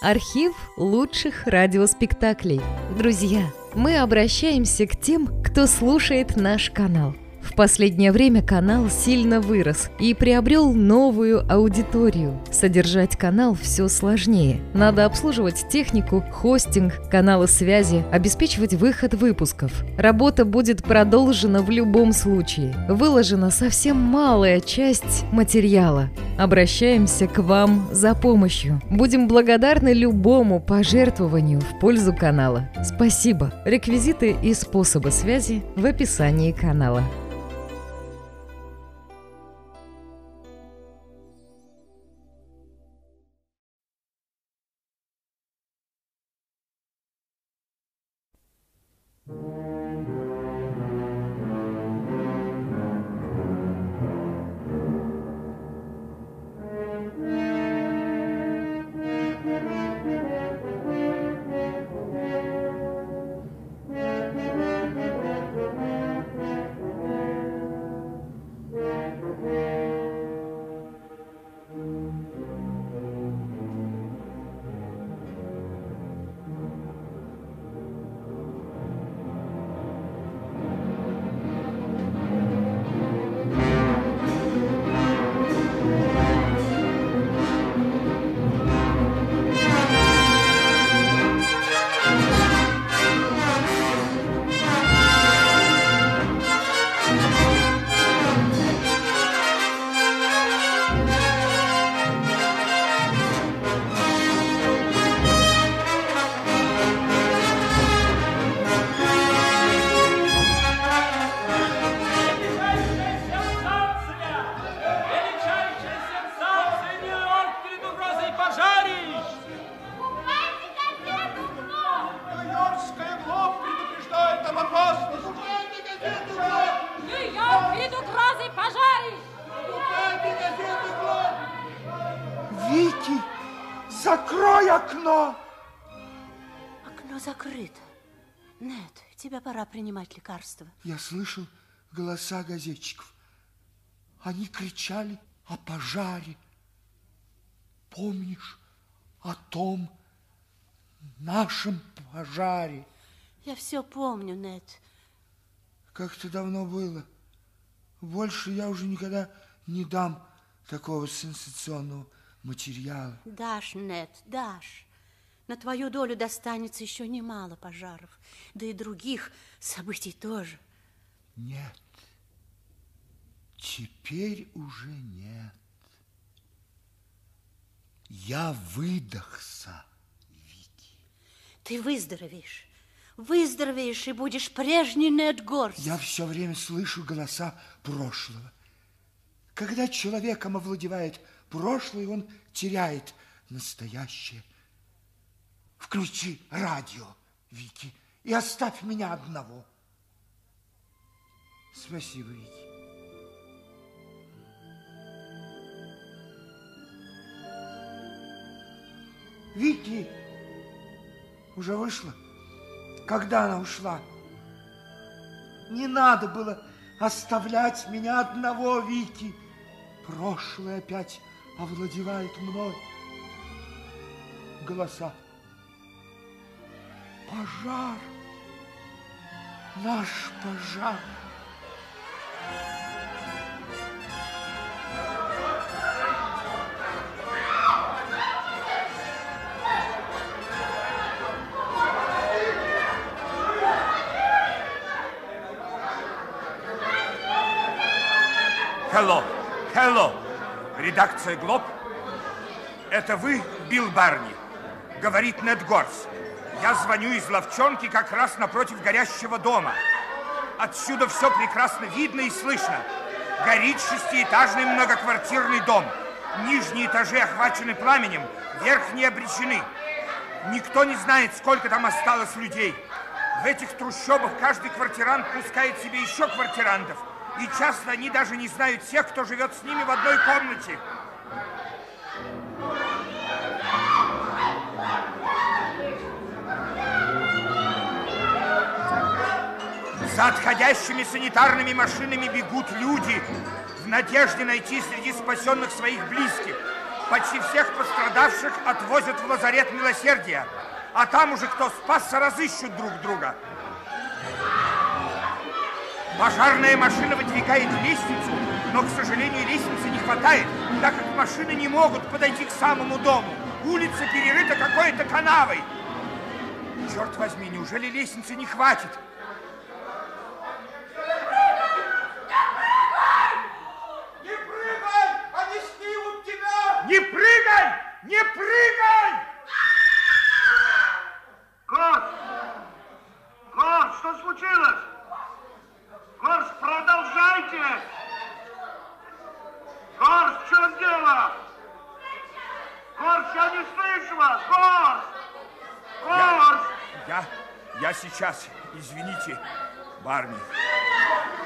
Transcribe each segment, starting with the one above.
Архив лучших радиоспектаклей. Друзья, мы обращаемся к тем, кто слушает наш канал. В последнее время канал сильно вырос и приобрел новую аудиторию. Содержать канал все сложнее. Надо обслуживать технику, хостинг, каналы связи, обеспечивать выход выпусков. Работа будет продолжена в любом случае. Выложена совсем малая часть материала. Обращаемся к вам за помощью. Будем благодарны любому пожертвованию в пользу канала. Спасибо. Реквизиты и способы связи в описании канала. Принимать лекарства. Я слышал голоса газетчиков. Они кричали о пожаре. Помнишь о том нашем пожаре? Я все помню, Нет. Как-то давно было. Больше я уже никогда не дам такого сенсационного материала. Дашь, Нет, дашь. На твою долю достанется еще немало пожаров, да и других событий тоже. Нет. Теперь уже нет. Я выдохся, Вики. Ты выздоровеешь. Выздоровеешь и будешь прежний Нед Горс. Я все время слышу голоса прошлого. Когда человеком овладевает прошлое, он теряет настоящее. Включи радио, Вики, и оставь меня одного. Спасибо, Вики. Вики уже вышла. Когда она ушла? Не надо было оставлять меня одного, Вики. Прошлое опять овладевает мной. Голоса. Пожар. Наш пожар. Hello, hello. Редакция Глоб. Это вы, Билл Барни? Говорит Нед Горс. Я звоню из ловчонки как раз напротив горящего дома. Отсюда все прекрасно видно и слышно. Горит шестиэтажный многоквартирный дом. Нижние этажи охвачены пламенем, верхние обречены. Никто не знает, сколько там осталось людей. В этих трущобах каждый квартирант пускает себе еще квартирантов. И часто они даже не знают тех, кто живет с ними в одной комнате. За отходящими санитарными машинами бегут люди в надежде найти среди спасенных своих близких. Почти всех пострадавших отвозят в лазарет милосердия, а там уже кто спасся, разыщут друг друга. Пожарная машина выдвигает лестницу, но, к сожалению, лестницы не хватает, так как машины не могут подойти к самому дому. Улица перерыта какой-то канавой. Черт возьми, неужели лестницы не хватит? Не прыгай! Они снимут тебя! Не прыгай! Не прыгай! Горс! Горс, что случилось? Горс, продолжайте! Горс, в чем дело? Горс, я не слышу вас! Горс! Горс! Я, я сейчас, извините, Барни,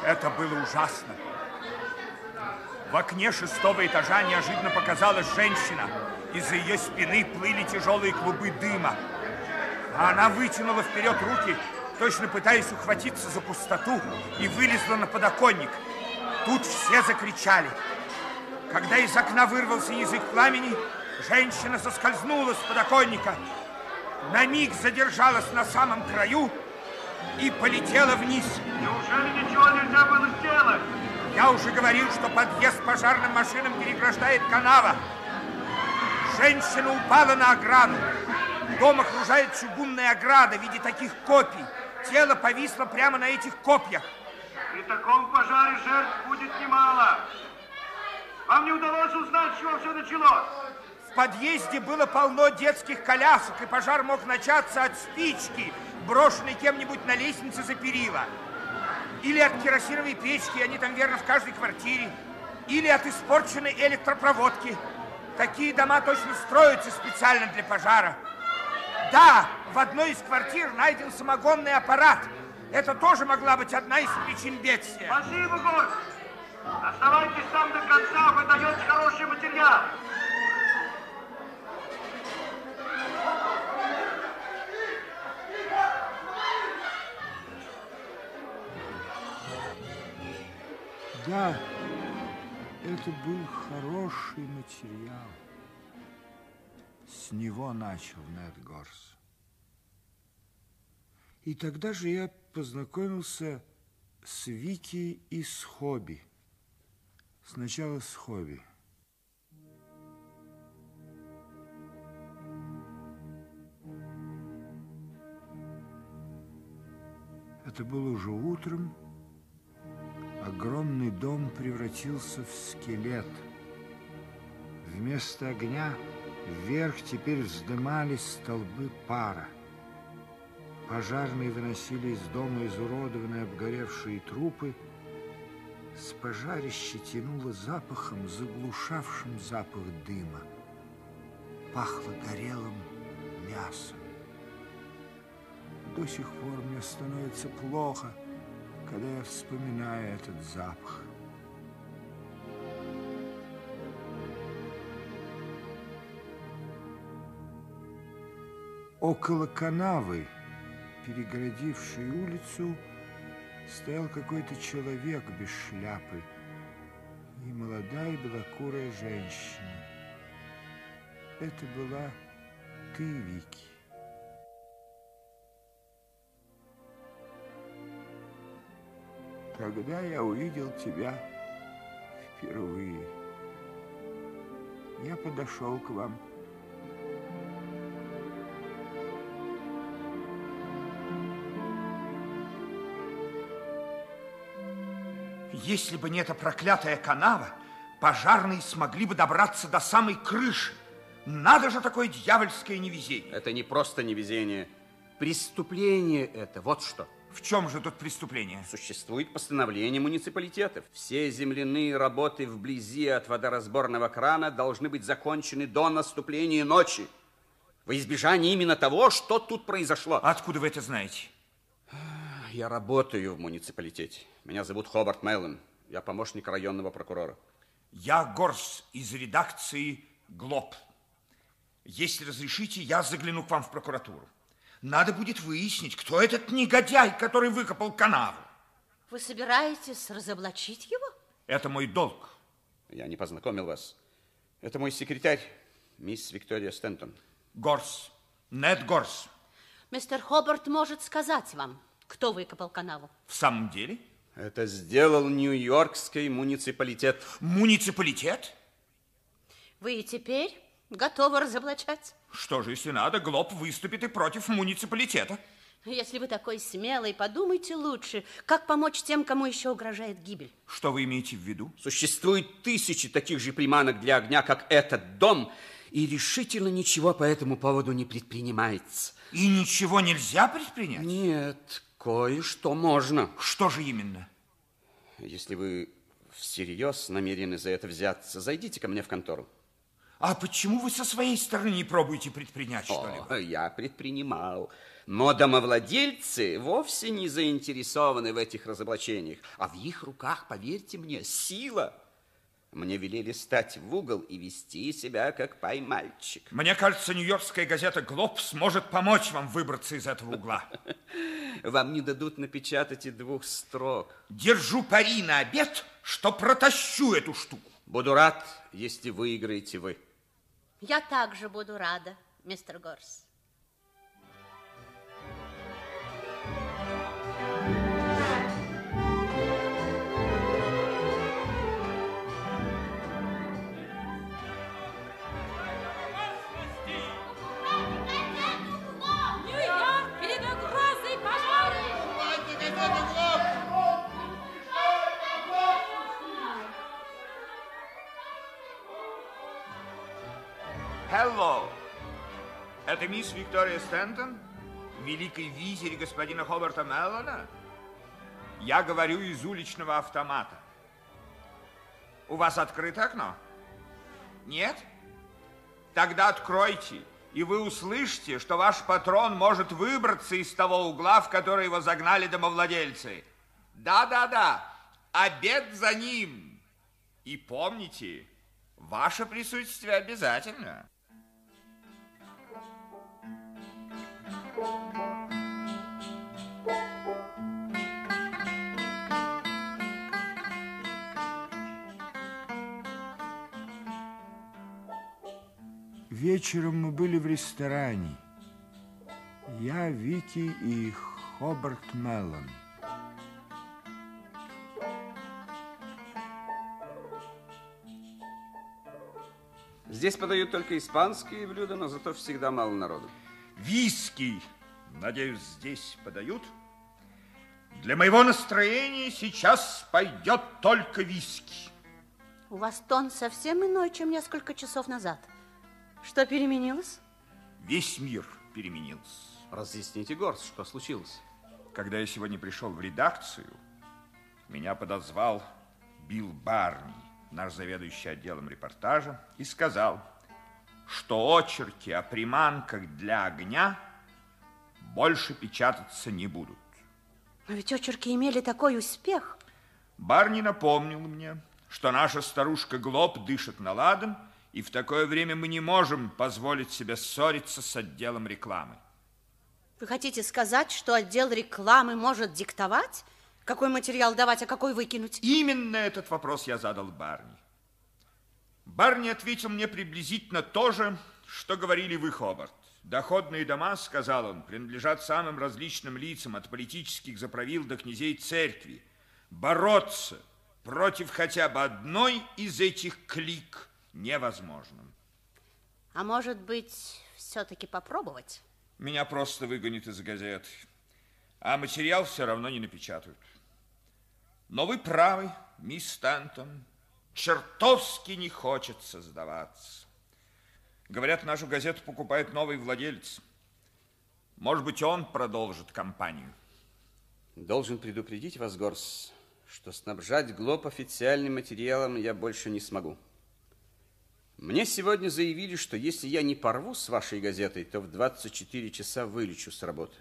это было ужасно. В окне шестого этажа неожиданно показалась женщина. Из-за ее спины плыли тяжелые клубы дыма. А она вытянула вперед руки, точно пытаясь ухватиться за пустоту, и вылезла на подоконник. Тут все закричали. Когда из окна вырвался язык пламени, женщина соскользнула с подоконника, на миг задержалась на самом краю и полетела вниз. Неужели ничего нельзя было сделать? Я уже говорил, что подъезд пожарным машинам переграждает канава. Женщина упала на ограду. Дом окружает чугунная ограда в виде таких копий. Тело повисло прямо на этих копьях. При таком пожаре жертв будет немало. Вам не удалось узнать, с чего все началось? В подъезде было полно детских колясок, и пожар мог начаться от спички, брошенной кем-нибудь на лестнице за перила. Или от керосиновой печки, они там, верно, в каждой квартире. Или от испорченной электропроводки. Такие дома точно строятся специально для пожара. Да, в одной из квартир найден самогонный аппарат. Это тоже могла быть одна из причин бедствия. Спасибо, Горс. Оставайтесь там до конца, вы даете хороший материал. Да, это был хороший материал. С него начал Нед Горс. И тогда же я познакомился с Вики и с Хобби. Сначала с Хобби. Это было уже утром. Огромный дом превратился в скелет. Вместо огня вверх теперь вздымались столбы пара. Пожарные выносили из дома изуродованные обгоревшие трупы. С пожарища тянуло запахом, заглушавшим запах дыма. Пахло горелым мясом. До сих пор мне становится плохо, когда я вспоминаю этот запах. Около канавы, перегородившей улицу, стоял какой-то человек без шляпы и молодая белокурая женщина. Это была ты, Вики. Когда я увидел тебя впервые, я подошел к вам. Если бы не эта проклятая канава, пожарные смогли бы добраться до самой крыши. Надо же такое дьявольское невезение. Это не просто невезение. Преступление это. Вот что. В чем же тут преступление? Существует постановление муниципалитетов. Все земляные работы вблизи от водоразборного крана должны быть закончены до наступления ночи. Во избежание именно того, что тут произошло. Откуда вы это знаете? Я работаю в муниципалитете. Меня зовут Хобарт Меллен. Я помощник районного прокурора. Я Горс из редакции «Глоб». Если разрешите, я загляну к вам в прокуратуру. Надо будет выяснить, кто этот негодяй, который выкопал канаву. Вы собираетесь разоблачить его? Это мой долг. Я не познакомил вас. Это мой секретарь, мисс Виктория Стентон. Горс. Нед Горс. Мистер Хобарт может сказать вам, кто выкопал канаву. В самом деле? Это сделал Нью-Йоркский муниципалитет. Муниципалитет? Вы и теперь готовы разоблачать? Что же, если надо, Глоб выступит и против муниципалитета. Если вы такой смелый, подумайте лучше, как помочь тем, кому еще угрожает гибель. Что вы имеете в виду? Существует тысячи таких же приманок для огня, как этот дом, и решительно ничего по этому поводу не предпринимается. И ничего нельзя предпринять? Нет, кое-что можно. Что же именно? Если вы всерьез намерены за это взяться, зайдите ко мне в контору. А почему вы со своей стороны не пробуете предпринять что-либо? Я предпринимал. Но домовладельцы вовсе не заинтересованы в этих разоблачениях, а в их руках, поверьте мне, сила. Мне велели стать в угол и вести себя как поймальчик. Мне кажется, нью-йоркская газета «Глоб» сможет помочь вам выбраться из этого угла. Вам не дадут напечатать и двух строк. Держу пари на обед, что протащу эту штуку. Буду рад, если выиграете вы. Я также буду рада, мистер Горс. Это мисс Виктория Стентон, великий визирь господина Хобарта Меллона? Я говорю из уличного автомата. У вас открыто окно? Нет? Тогда откройте, и вы услышите, что ваш патрон может выбраться из того угла, в который его загнали домовладельцы. Да-да-да, обед за ним. И помните, ваше присутствие обязательно. Вечером мы были в ресторане. Я, Вики и Хобарт Меллон. Здесь подают только испанские блюда, но зато всегда мало народу. Виски, надеюсь, здесь подают. Для моего настроения сейчас пойдет только виски. У вас тон совсем иной, чем несколько часов назад. Что переменилось? Весь мир переменился. Разъясните, Горс, что случилось? Когда я сегодня пришел в редакцию, меня подозвал Билл Барни, наш заведующий отделом репортажа, и сказал, что очерки о приманках для огня больше печататься не будут. Но ведь очерки имели такой успех. Барни напомнил мне, что наша старушка Глоб дышит на ладан, и в такое время мы не можем позволить себе ссориться с отделом рекламы. Вы хотите сказать, что отдел рекламы может диктовать, какой материал давать, а какой выкинуть? Именно этот вопрос я задал Барни. Барни ответил мне приблизительно то же, что говорили вы, Хобарт. Доходные дома, сказал он, принадлежат самым различным лицам, от политических заправил до князей церкви. Бороться против хотя бы одной из этих клик невозможно. А может быть, все-таки попробовать? Меня просто выгонят из газет, а материал все равно не напечатают. Но вы правы, мисс Стантон, чертовски не хочется сдаваться. Говорят, нашу газету покупает новый владелец. Может быть, он продолжит кампанию. Должен предупредить вас, Горс, что снабжать Глоб официальным материалом я больше не смогу. Мне сегодня заявили, что если я не порву с вашей газетой, то в 24 часа вылечу с работы.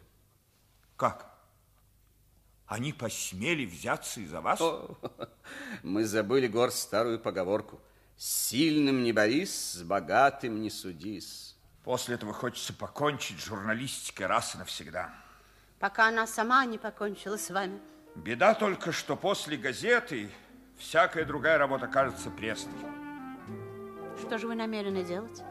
Как? Они посмели взяться из-за вас? О, мы забыли, Горс, старую поговорку. С сильным не борись, с богатым не судись. После этого хочется покончить с журналистикой раз и навсегда. Пока она сама не покончила с вами. Беда только, что после газеты всякая другая работа кажется пресной. Что же вы намерены делать?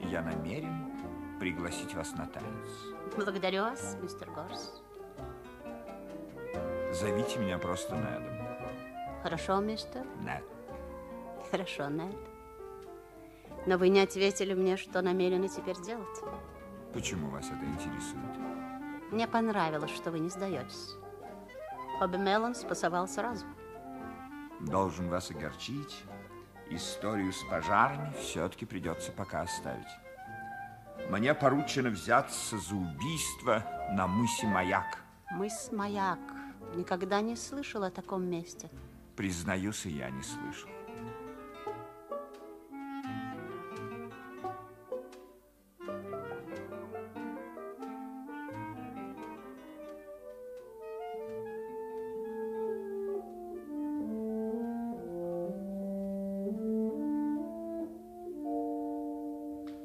Я намерен пригласить вас на танец. Благодарю вас, мистер Горс. Зовите меня просто Недом. Хорошо, мистер? Нед. Хорошо, Нед. Но вы не ответили мне, что намерены теперь делать. Почему вас это интересует? Мне понравилось, что вы не сдаетесь. Хобби Меллон спасовал сразу. Должен вас огорчить. Историю с пожарами все-таки придется пока оставить. Мне поручено взяться за убийство на мысе Маяк. Мыс Маяк. Никогда не слышал о таком месте. Признаюсь, и я не слышал.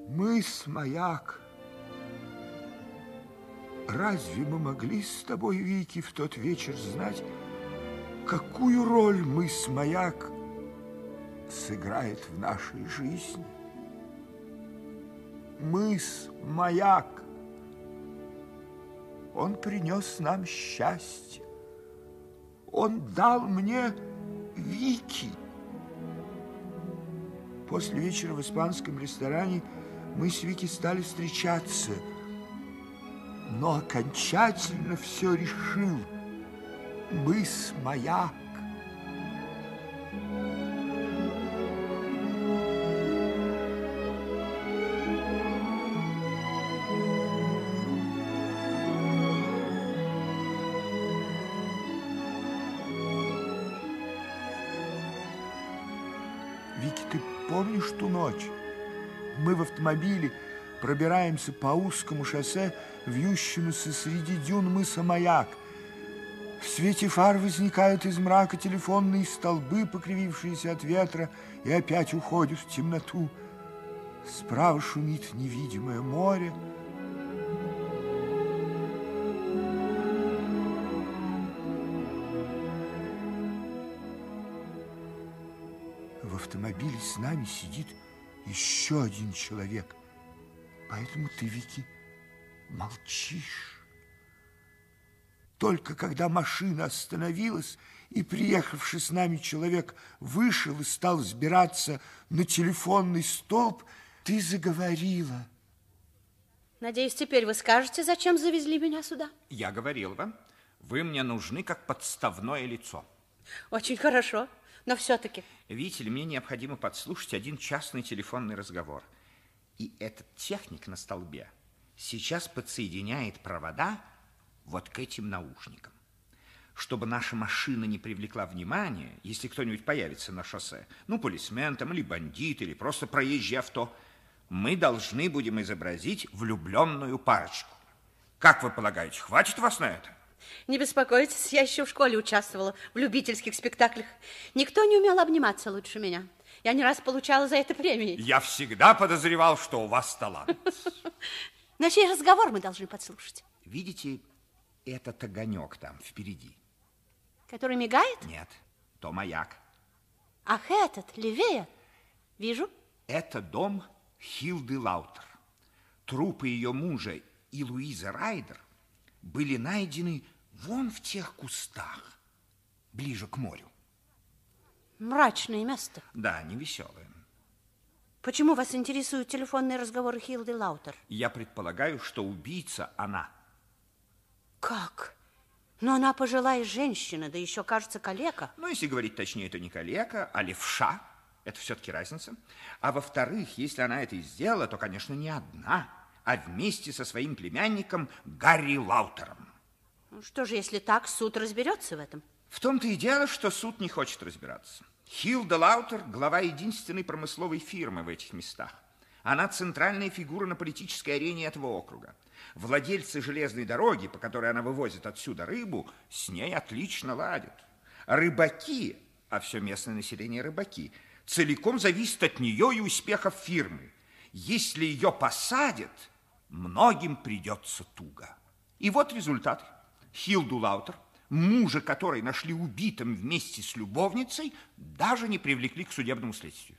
Мыс Маяк. Разве мы могли с тобой, Вики, в тот вечер знать, какую роль мыс Маяк сыграет в нашей жизни? Мыс Маяк. Он принес нам счастье. Он дал мне Вики. После вечера в испанском ресторане мы с Вики стали встречаться, но окончательно все решил мыс Маяк. Вики, ты помнишь ту ночь? Мы в автомобиле пробираемся по узкому шоссе, вьющемуся среди дюн мыса Маяк. В свете фар возникают из мрака телефонные столбы, покривившиеся от ветра, и опять уходят в темноту. Справа шумит невидимое море. В автомобиле с нами сидит еще один человек. Поэтому ты, Вики, молчишь. Только когда машина остановилась, и приехавший с нами человек вышел и стал взбираться на телефонный столб, ты заговорила. Надеюсь, теперь вы скажете, зачем завезли меня сюда? Я говорил вам, вы мне нужны как подставное лицо. Очень хорошо, но все-таки. Видите ли, мне необходимо подслушать один частный телефонный разговор. И этот техник на столбе сейчас подсоединяет провода вот к этим наушникам. Чтобы наша машина не привлекла внимания, если кто-нибудь появится на шоссе, ну, полисмен там, или бандит, или просто проезжий авто, мы должны будем изобразить влюбленную парочку. Как вы полагаете, хватит вас на это? Не беспокойтесь, я еще в школе участвовала в любительских спектаклях. Никто не умел обниматься лучше меня. Я не раз получала за это премии. Я всегда подозревал, что у вас талант. На чей разговор мы должны подслушать? Видите этот огонек там впереди? Который мигает? Нет, то маяк. Ах, этот, левее. Вижу. Это дом Хилды Лаутер. Трупы ее мужа и Луизы Райдер были найдены вон в тех кустах, ближе к морю. Мрачное место. Да, невеселое. Почему вас интересуют телефонные разговоры Хилды Лаутер? Я предполагаю, что убийца она. Как? Но она пожилая женщина, да еще, кажется, калека. Ну, если говорить точнее, то не калека, а левша. Это все-таки разница. А во-вторых, если она это и сделала, то, конечно, не одна, а вместе со своим племянником Гарри Лаутером. Ну, что же, если так, суд разберется в этом? В том-то и дело, что суд не хочет разбираться. Хилда Лаутер – глава единственной промысловой фирмы в этих местах. Она центральная фигура на политической арене этого округа. Владельцы железной дороги, по которой она вывозит отсюда рыбу, с ней отлично ладят. Рыбаки, а все местное население рыбаки, целиком зависит от нее и успехов фирмы. Если ее посадят, многим придется туго. И вот результат. Хилду Лаутер, мужа которой нашли убитым вместе с любовницей, даже не привлекли к судебному следствию.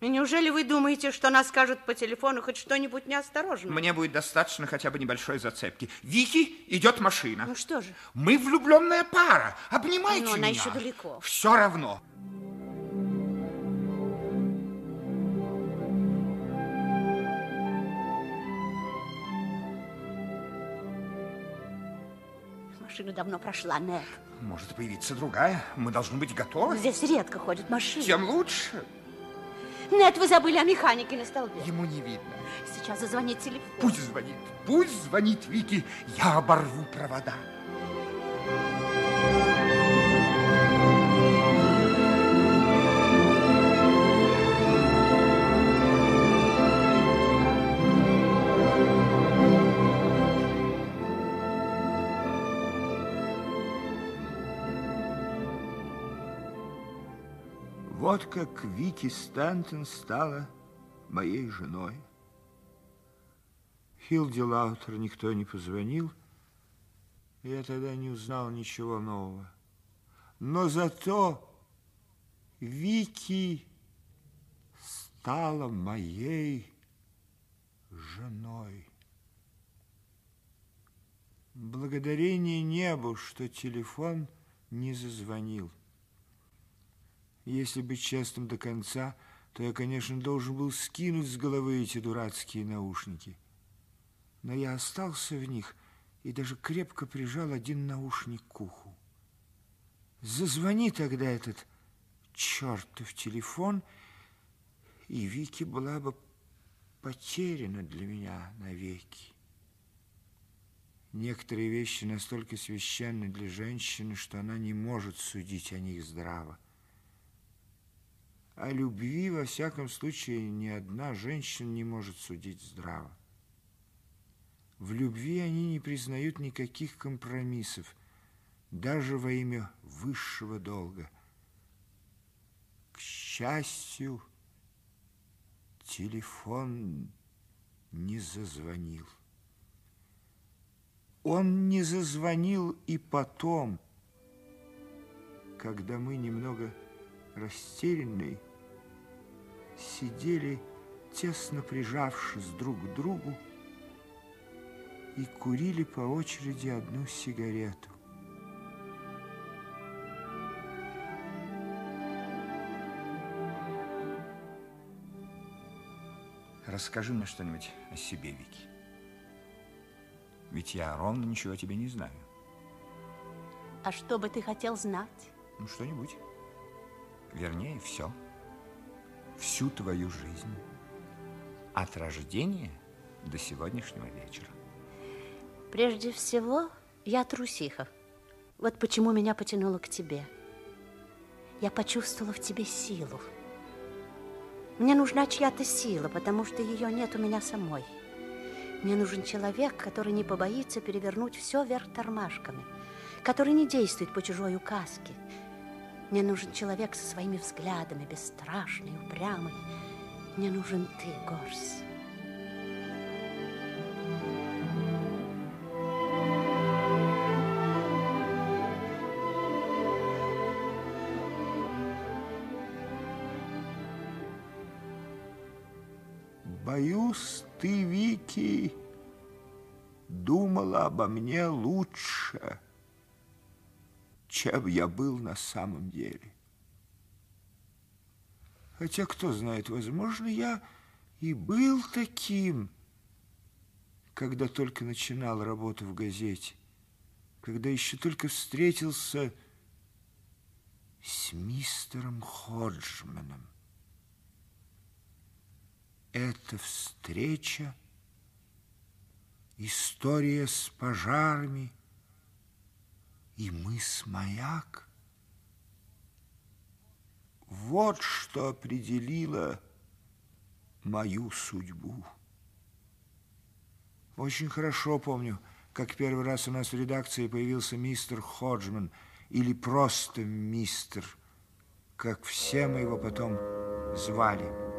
И неужели вы думаете, что она скажет по телефону хоть что-нибудь неосторожное? Мне будет достаточно хотя бы небольшой зацепки. Вики, идет машина. Ну что же? Мы влюбленная пара. Обнимайте Но она меня. еще далеко. Все равно. Машина давно прошла, Нет. Может появиться другая. Мы должны быть готовы. Здесь редко ходят машины. Тем лучше. Нет, вы забыли о механике на столбе. Ему не видно. Сейчас зазвонит телефон. Пусть звонит. Пусть звонит Вики. Я оборву провода. Вот как Вики Стэнтон стала моей женой. Хилди Лаутер никто не позвонил, я тогда не узнал ничего нового. Но зато Вики стала моей женой. Благодарение небу, что телефон не зазвонил. Если быть честным до конца, то я, конечно, должен был скинуть с головы эти дурацкие наушники. Но я остался в них и даже крепко прижал один наушник к уху. Зазвони тогда этот чертов телефон, и Вики была бы потеряна для меня навеки. Некоторые вещи настолько священны для женщины, что она не может судить о них здраво. О любви, во всяком случае, ни одна женщина не может судить здраво. В любви они не признают никаких компромиссов, даже во имя высшего долга. К счастью, телефон не зазвонил. Он не зазвонил и потом, когда мы немного растерянные сидели, тесно прижавшись друг к другу, и курили по очереди одну сигарету. Расскажи мне что-нибудь о себе, Вики. Ведь я ровно ничего о тебе не знаю. А что бы ты хотел знать? Ну, что-нибудь. Вернее, все. Всю твою жизнь. От рождения до сегодняшнего вечера. Прежде всего, я трусиха. Вот почему меня потянуло к тебе. Я почувствовала в тебе силу. Мне нужна чья-то сила, потому что ее нет у меня самой. Мне нужен человек, который не побоится перевернуть все вверх тормашками, который не действует по чужой указке. Мне нужен человек со своими взглядами, бесстрашный, упрямый. Мне нужен ты, Горс. Боюсь, ты, Вики, думала обо мне лучше, чем я был на самом деле. Хотя, кто знает, возможно, я и был таким, когда только начинал работу в газете, когда еще только встретился с мистером Ходжманом. Эта встреча, история с пожарами и мыс Маяк. Вот что определило мою судьбу. Очень хорошо помню, как первый раз у нас в редакции появился мистер Ходжман или просто мистер, как все мы его потом звали.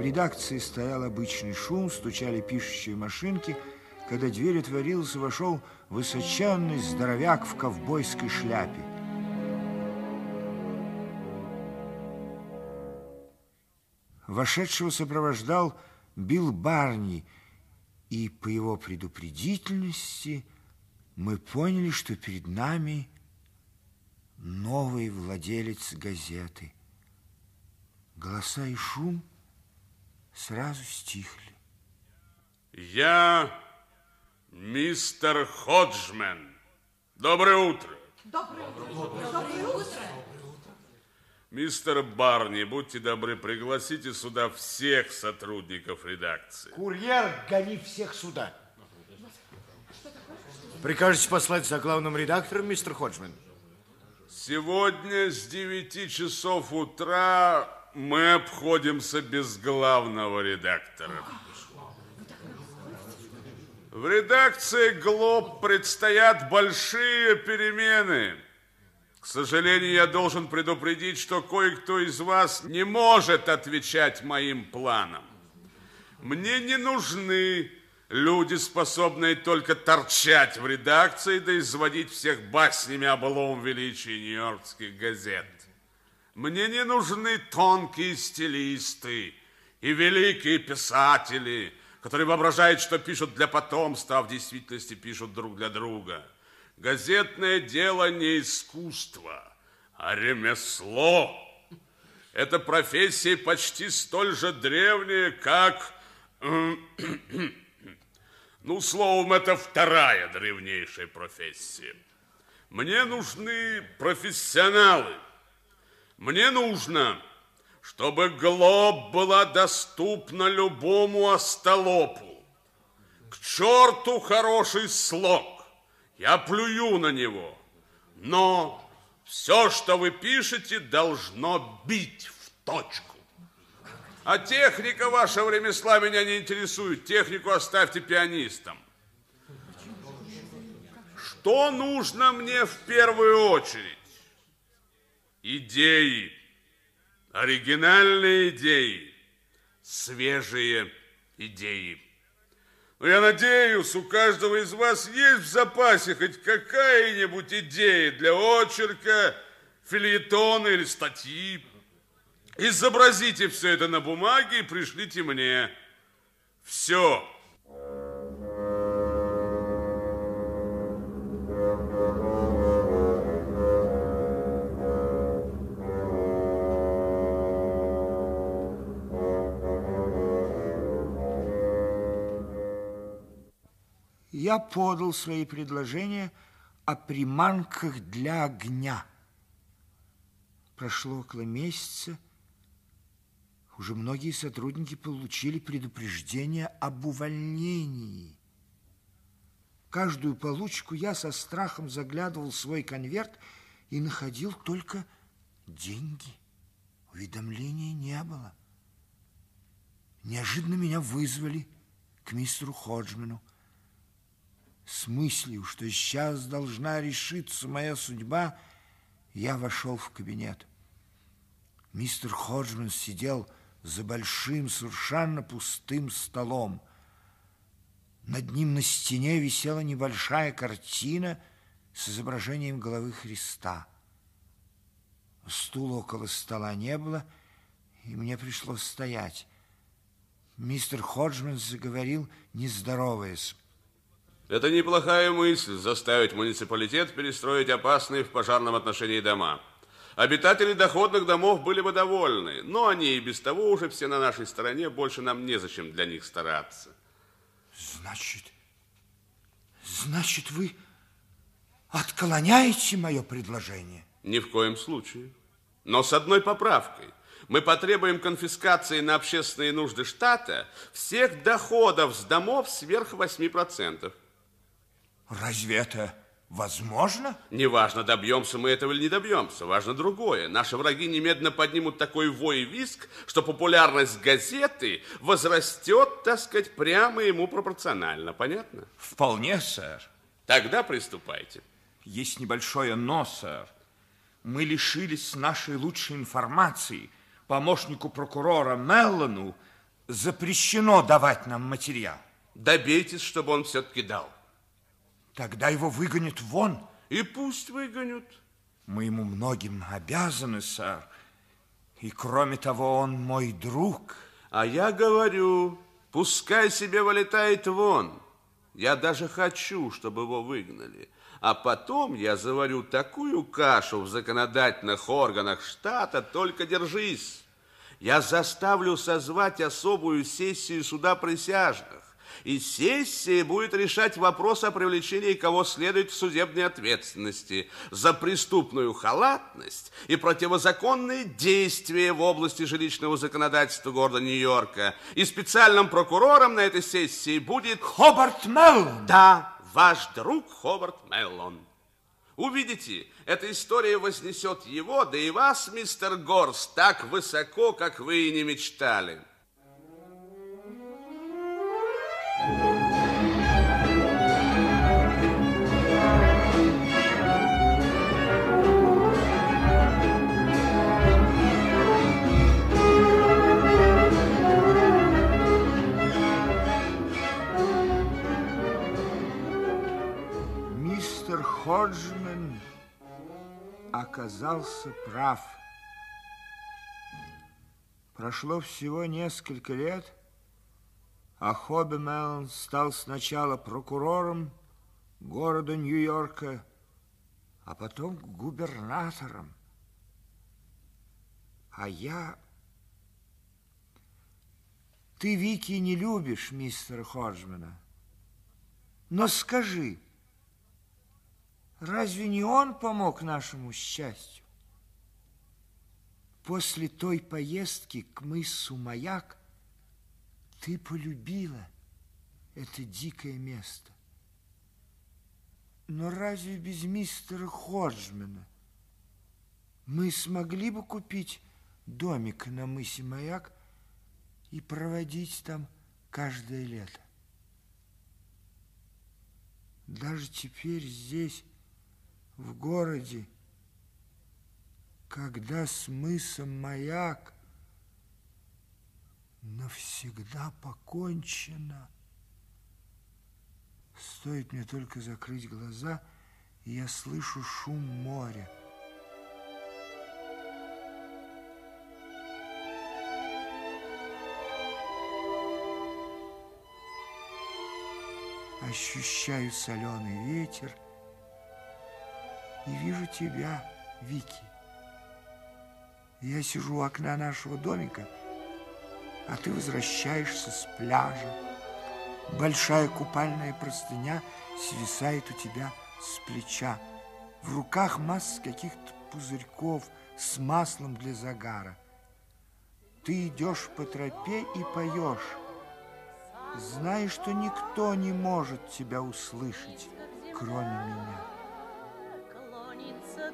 В редакции стоял обычный шум, стучали пишущие машинки. Когда дверь отворилась, вошел высоченный здоровяк в ковбойской шляпе. Вошедшего сопровождал Билл Барни, и по его предупредительности мы поняли, что перед нами новый владелец газеты. Голоса и шум сразу стихли. Я мистер Ходжмен. Доброе утро. Доброе утро. Доброе утро. Мистер Барни, будьте добры, пригласите сюда всех сотрудников редакции. Курьер, гони всех сюда. Прикажете послать за главным редактором, мистер Ходжмен? Сегодня с 9 часов утра мы обходимся без главного редактора. В редакции «Глоб» предстоят большие перемены. К сожалению, я должен предупредить, что кое-кто из вас не может отвечать моим планам. Мне не нужны люди, способные только торчать в редакции, да изводить всех баснями о былом нью-йоркских газет. Мне не нужны тонкие стилисты и великие писатели, которые воображают, что пишут для потомства, а в действительности пишут друг для друга. Газетное дело не искусство, а ремесло. Эта профессия почти столь же древняя, как... Ну, словом, это вторая древнейшая профессия. Мне нужны профессионалы. Мне нужно, чтобы глоб была доступна любому остолопу. К черту хороший слог. Я плюю на него. Но все, что вы пишете, должно бить в точку. А техника вашего ремесла меня не интересует. Технику оставьте пианистам. Что нужно мне в первую очередь? Идеи. Оригинальные идеи. Свежие идеи. Но я надеюсь, у каждого из вас есть в запасе хоть какая-нибудь идея для очерка, филетона или статьи. Изобразите все это на бумаге и пришлите мне. Все. Я подал свои предложения о приманках для огня. Прошло около месяца, уже многие сотрудники получили предупреждение об увольнении. Каждую получку я со страхом заглядывал в свой конверт и находил только деньги. Уведомления не было. Неожиданно меня вызвали к мистеру Ходжмену с мыслью, что сейчас должна решиться моя судьба, я вошел в кабинет. Мистер Ходжман сидел за большим, совершенно пустым столом. Над ним на стене висела небольшая картина с изображением головы Христа. Стула около стола не было, и мне пришлось стоять. Мистер Ходжман заговорил, не здороваясь. Это неплохая мысль заставить муниципалитет перестроить опасные в пожарном отношении дома. Обитатели доходных домов были бы довольны, но они и без того уже все на нашей стороне, больше нам незачем для них стараться. Значит, значит, вы отклоняете мое предложение? Ни в коем случае. Но с одной поправкой. Мы потребуем конфискации на общественные нужды штата всех доходов с домов сверх 8%. Разве это возможно? Неважно, добьемся мы этого или не добьемся. Важно другое. Наши враги немедленно поднимут такой вой и виск, что популярность газеты возрастет, так сказать, прямо ему пропорционально. Понятно? Вполне, сэр. Тогда приступайте. Есть небольшое но, сэр. Мы лишились нашей лучшей информации. Помощнику прокурора Меллону запрещено давать нам материал. Добейтесь, чтобы он все-таки дал. Тогда его выгонят вон. И пусть выгонят. Мы ему многим обязаны, сэр. И кроме того, он мой друг. А я говорю, пускай себе вылетает вон. Я даже хочу, чтобы его выгнали. А потом я заварю такую кашу в законодательных органах штата, только держись. Я заставлю созвать особую сессию суда присяжных. И сессия будет решать вопрос о привлечении кого следует в судебной ответственности за преступную халатность и противозаконные действия в области жилищного законодательства города Нью-Йорка. И специальным прокурором на этой сессии будет... Хобарт Меллон! Да, ваш друг Хобарт Меллон. Увидите, эта история вознесет его, да и вас, мистер Горс, так высоко, как вы и не мечтали. Ходжмен оказался прав. Прошло всего несколько лет, а Хобби Меллон стал сначала прокурором города Нью-Йорка, а потом губернатором. А я... Ты, Вики, не любишь мистера Ходжмена. Но скажи, разве не он помог нашему счастью? После той поездки к мысу Маяк ты полюбила это дикое место. Но разве без мистера Ходжмена мы смогли бы купить домик на мысе Маяк и проводить там каждое лето? Даже теперь здесь, в городе, когда с мысом Маяк навсегда покончено. Стоит мне только закрыть глаза, и я слышу шум моря. Ощущаю соленый ветер и вижу тебя, Вики. Я сижу у окна нашего домика, а ты возвращаешься с пляжа. Большая купальная простыня свисает у тебя с плеча. В руках масса каких-то пузырьков с маслом для загара. Ты идешь по тропе и поешь, зная, что никто не может тебя услышать, кроме меня.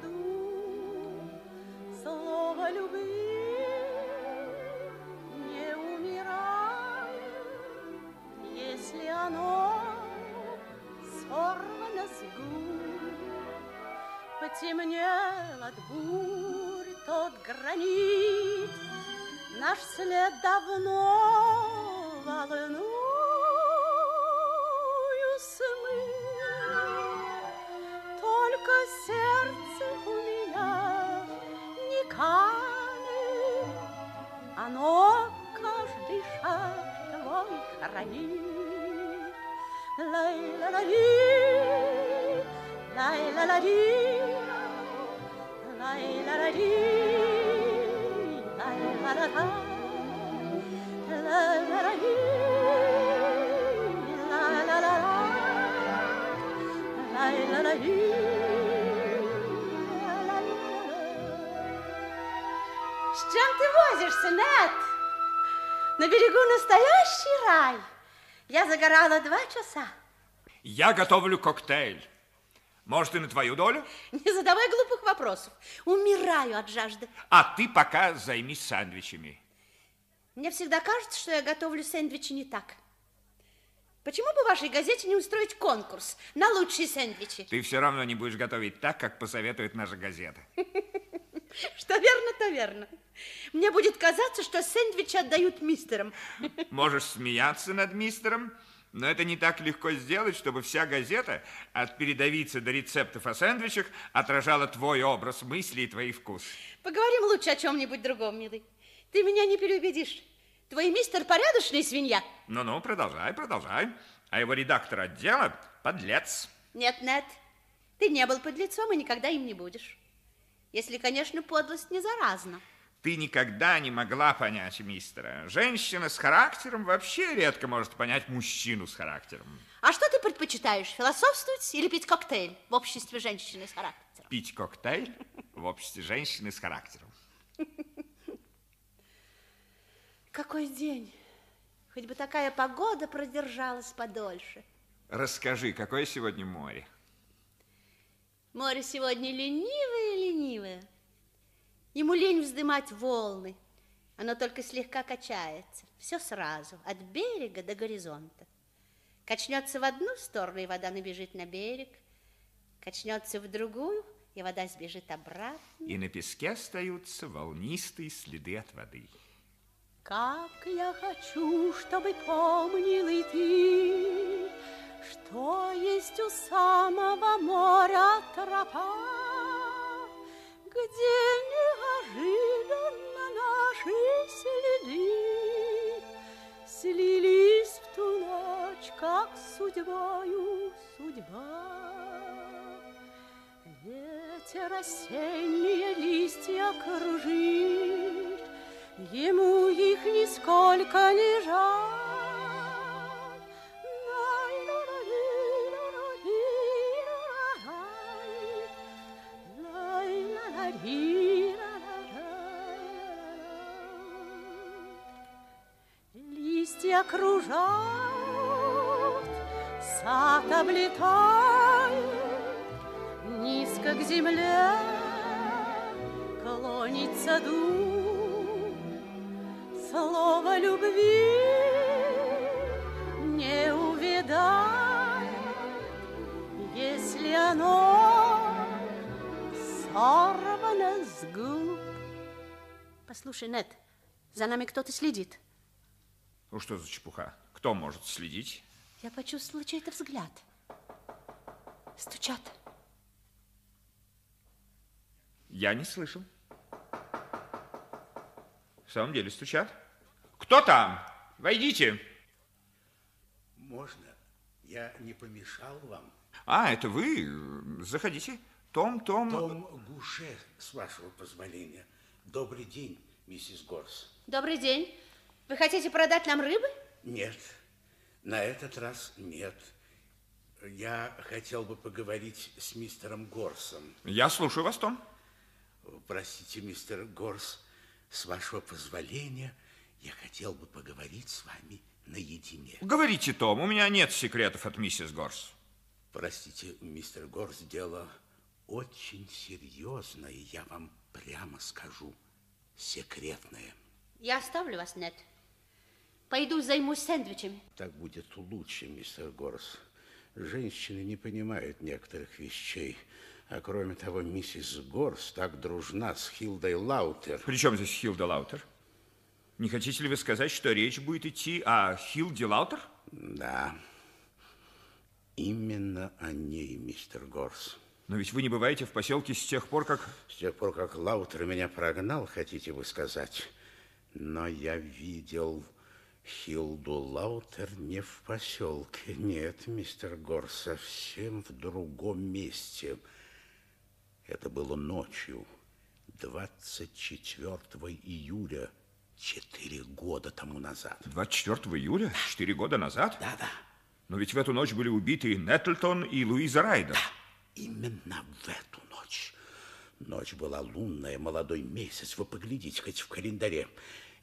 Дух, слово любви не умирает, если оно сорвано с губ. Потемнел от бурь тот гранит, наш след давно загорала два часа. Я готовлю коктейль. Может, и на твою долю? Не задавай глупых вопросов. Умираю от жажды. А ты пока займись сэндвичами. Мне всегда кажется, что я готовлю сэндвичи не так. Почему бы вашей газете не устроить конкурс на лучшие сэндвичи? Ты все равно не будешь готовить так, как посоветует наша газета. Что верно, то верно. Мне будет казаться, что сэндвичи отдают мистерам. Можешь смеяться над мистером, Но это не так легко сделать, чтобы вся газета от передовицы до рецептов о сэндвичах отражала твой образ мысли и твои вкусы. Поговорим лучше о чем-нибудь другом, милый. Ты меня не переубедишь. Твой мистер порядочный свинья. Ну-ну, продолжай, продолжай. А его редактор отдела – подлец. Нет, нет, ты не был подлецом и никогда им не будешь. Если, конечно, подлость не заразна. Ты никогда не могла понять мистера. Женщина с характером вообще редко может понять мужчину с характером. А что ты предпочитаешь, философствовать или пить коктейль в обществе женщины с характером? Пить коктейль в обществе женщины с характером. Какой день! Хоть бы такая погода продержалась подольше. Расскажи, какое сегодня море? Море сегодня ленивое-ленивое. Ему лень вздымать волны. Оно только слегка качается. Все сразу, от берега до горизонта. Качнется в одну сторону, и вода набежит на берег. Качнется в другую, и вода сбежит обратно. И на песке остаются волнистые следы от воды. Как я хочу, чтобы помнил и ты, Что есть у самого моря тропа, Где неожиданно наши следы Слились в ту ночь, как судьбою судьба. Ветер осенние листья кружит, Ему их нисколько не жаль. Листья кружат, сад облетает, Низко к земле клонится дух. Слово любви не увидает, Если оно сорвано с губ. Послушай, Нет, за нами кто-то следит. Ну что за чепуха? Кто может следить? Я почувствовала чей-то взгляд. Стучат. Я не слышал. В самом деле стучат. Кто там? Войдите. Можно? Я не помешал вам? А, это вы? Заходите. Том, Том... Том Гуше, с вашего позволения. Добрый день, миссис Горс. Добрый день. Вы хотите продать нам рыбы? Нет, на этот раз нет. Я хотел бы поговорить с мистером Горсом. Я слушаю вас, Том. Простите, мистер Горс, с вашего позволения, я хотел бы поговорить с вами наедине. Говорите, Том, у меня нет секретов от миссис Горс. Простите, мистер Горс, дело очень серьезное, я вам прямо скажу, секретное. Я оставлю вас, Нет. Пойду займусь сэндвичами. Так будет лучше, мистер Горс. Женщины не понимают некоторых вещей. А кроме того, миссис Горс так дружна с Хилдой Лаутер. При чем здесь Хилда Лаутер? Не хотите ли вы сказать, что речь будет идти о Хилде Лаутер? Да. Именно о ней, мистер Горс. Но ведь вы не бываете в поселке с тех пор, как... С тех пор, как Лаутер меня прогнал, хотите вы сказать. Но я видел Хилду Лаутер не в поселке. Нет, мистер Горс, совсем в другом месте. Это было ночью, 24 июля, четыре года тому назад. 24 июля? Четыре года назад? Да, да. Но ведь в эту ночь были убиты Нетлтон и Луиза Райдер. Да, именно в эту ночь. Ночь была лунная, молодой месяц. Вы поглядите хоть в календаре.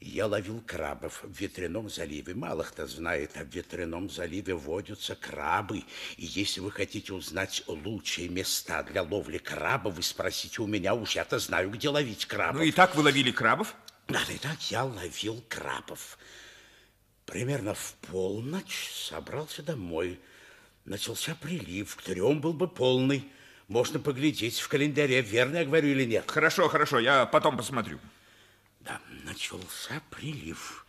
Я ловил крабов в ветряном заливе. Мало кто знает, а в ветряном заливе водятся крабы. И если вы хотите узнать лучшие места для ловли краба, вы спросите у меня, уж я-то знаю, где ловить крабов. Ну и так вы ловили крабов? Да, и так я ловил крабов. Примерно в полночь собрался домой. Начался прилив, к трем был бы полный. Можно поглядеть в календаре, верно я говорю или нет. Хорошо, хорошо, я потом посмотрю. Да, начался прилив,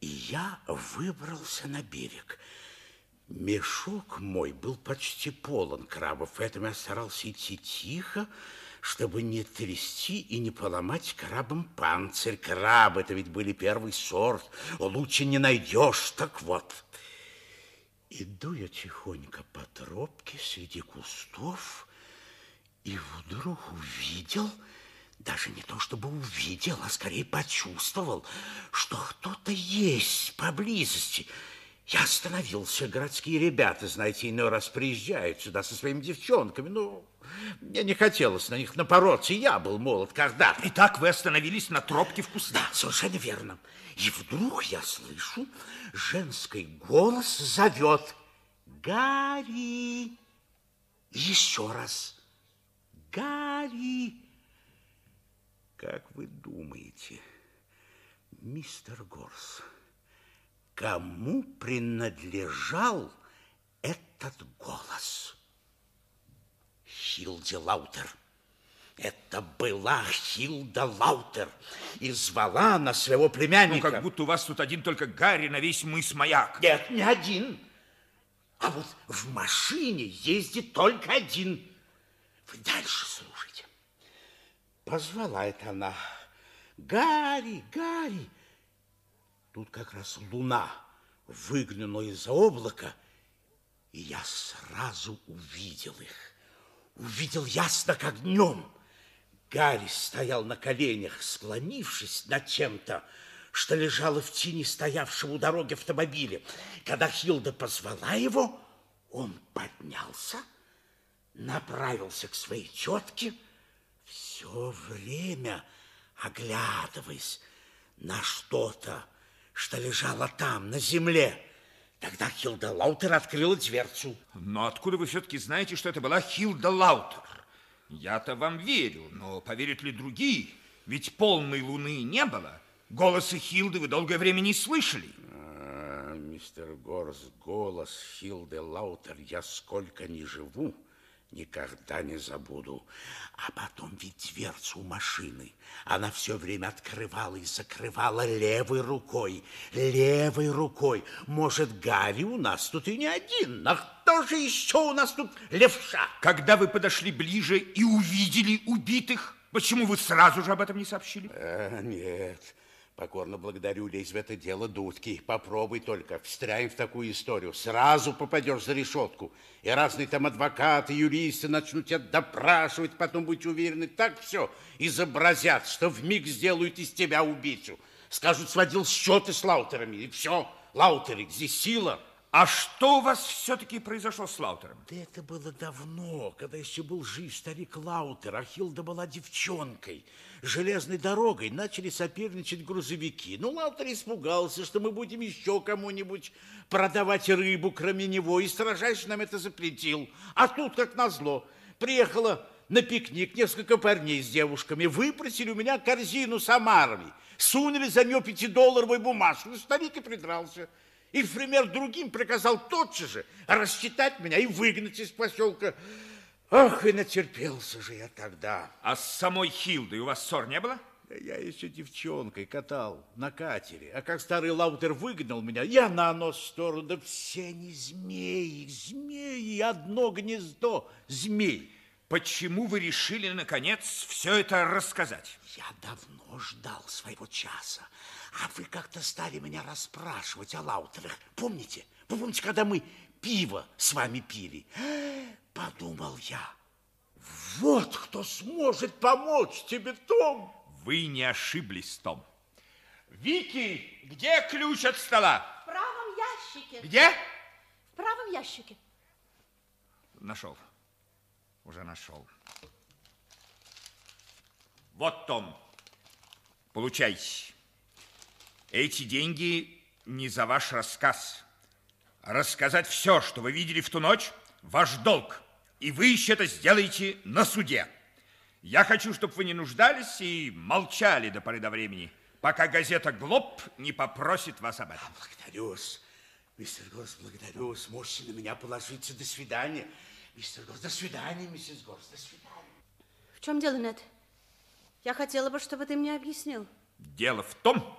и я выбрался на берег. Мешок мой был почти полон крабов, поэтому я старался идти тихо, чтобы не трясти и не поломать крабам панцирь. Крабы это ведь были первый сорт, лучше не найдешь. Так вот, иду я тихонько по тропке среди кустов и вдруг увидел, даже не то чтобы увидел, а скорее почувствовал, что кто-то есть поблизости – я остановился. Городские ребята, знаете, иной раз приезжают сюда со своими девчонками. Ну, мне не хотелось на них напороться. Я был молод когда-то. И так вы остановились на тропке в кустах. Да, совершенно верно. И вдруг я слышу, женский голос зовет. Гарри! Еще раз. Гарри! Как вы думаете, мистер Горс, кому принадлежал этот голос? Хилды Лаутер. Это была Хилда Лаутер. И звала она своего племянника. Ну, как будто у вас тут один только Гарри на весь мыс маяк. Нет, не один. А вот в машине ездит только один. Вы дальше слушайте. Позвала это она. Гарри, Гарри. Тут как раз луна выглянула из-за облака, и я сразу увидел их. Увидел ясно, как днем. Гарри стоял на коленях, склонившись над чем-то, что лежало в тени стоявшего у дороги автомобиля. Когда Хилда позвала его, он поднялся, направился к своей тетке, все время оглядываясь на что-то, что лежало там, на земле. Тогда Хилда Лаутер открыла дверцу. Но откуда вы все-таки знаете, что это была Хилда Лаутер? Я-то вам верю, но поверят ли другие? Ведь полной луны не было. Голосы Хилды вы долгое время не слышали. А, мистер Горс, голос Хилды Лаутер я сколько не живу, никогда не забуду. А потом ведь дверцу машины она все время открывала и закрывала левой рукой. Левой рукой. Может, Гарри у нас тут и не один. А кто же еще у нас тут левша? Когда вы подошли ближе и увидели убитых, почему вы сразу же об этом не сообщили? А, нет. Покорно благодарю, лезь в это дело, дудки. Попробуй только, встряем в такую историю. Сразу попадешь за решетку. И разные там адвокаты, юристы начнут тебя допрашивать, потом будьте уверены, так все изобразят, что в миг сделают из тебя убийцу. Скажут, сводил счеты с Лаутерами, и все. Лаутеры здесь сила. А что у вас все-таки произошло с Лаутером? Да это было давно, когда еще был жив старик Лаутер, а Хилда была девчонкой. Железной дорогой начали соперничать грузовики. Ну, Лаутер испугался, что мы будем еще кому-нибудь продавать рыбу, кроме него, и строжайше нам это запретил. А тут, как назло, приехала на пикник несколько парней с девушками, выпросили у меня корзину с омарами, сунули за нее пятидолларовую бумажку. Старик и придрался и в пример другим приказал тотчас же рассчитать меня и выгнать из поселка. Ах, и натерпелся же я тогда. А с самой Хилдой у вас ссор не было? Я еще девчонкой катал на катере. А как старый Лаутер выгнал меня, я на нос в сторону. Да все они змеи, змеи, одно гнездо змей. Почему вы решили, наконец, все это рассказать? Я давно ждал своего часа. А вы как-то стали меня расспрашивать о Лаутерах. Помните? Вы помните, когда мы пиво с вами пили? Подумал я, вот кто сможет помочь тебе, Том. Вы не ошиблись, Том. Вики, где ключ от стола? В правом ящике. Где? В правом ящике. Нашел. Уже нашел. Вот, Том, получайте. Эти деньги не за ваш рассказ. Рассказать все, что вы видели в ту ночь, ваш долг. И вы еще это сделаете на суде. Я хочу, чтобы вы не нуждались и молчали до поры до времени, пока газета «Глоб» не попросит вас об этом. Благодарю-с, мистер Горс, благодарю-с. Можете на меня положиться. До свидания, мистер Горс. До свидания, миссис Горс. До свидания. В чем дело, Нед? Я хотела бы, чтобы ты мне объяснил. Дело в том,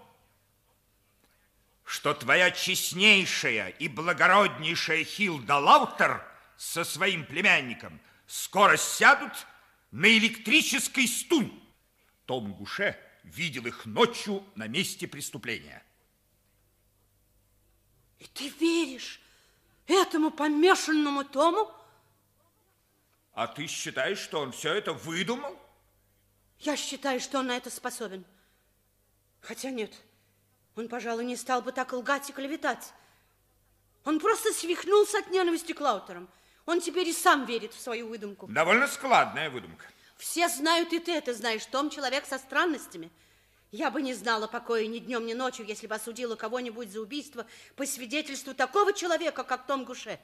что твоя честнейшая и благороднейшая Хилда Лаутер со своим племянником скоро сядут на электрический стул. Том Гуше видел их ночью на месте преступления. И ты веришь этому помешанному Тому? А ты считаешь, что он все это выдумал? Я считаю, что он на это способен. Хотя нет, он, пожалуй, не стал бы так лгать и клеветать. Он просто свихнулся от ненависти к Лаутерам. Он теперь и сам верит в свою выдумку. Довольно складная выдумка. Все знают, и ты это знаешь. Том человек со странностями. Я бы не знала покоя ни днем, ни ночью, если бы осудила кого-нибудь за убийство по свидетельству такого человека, как Том Гуше.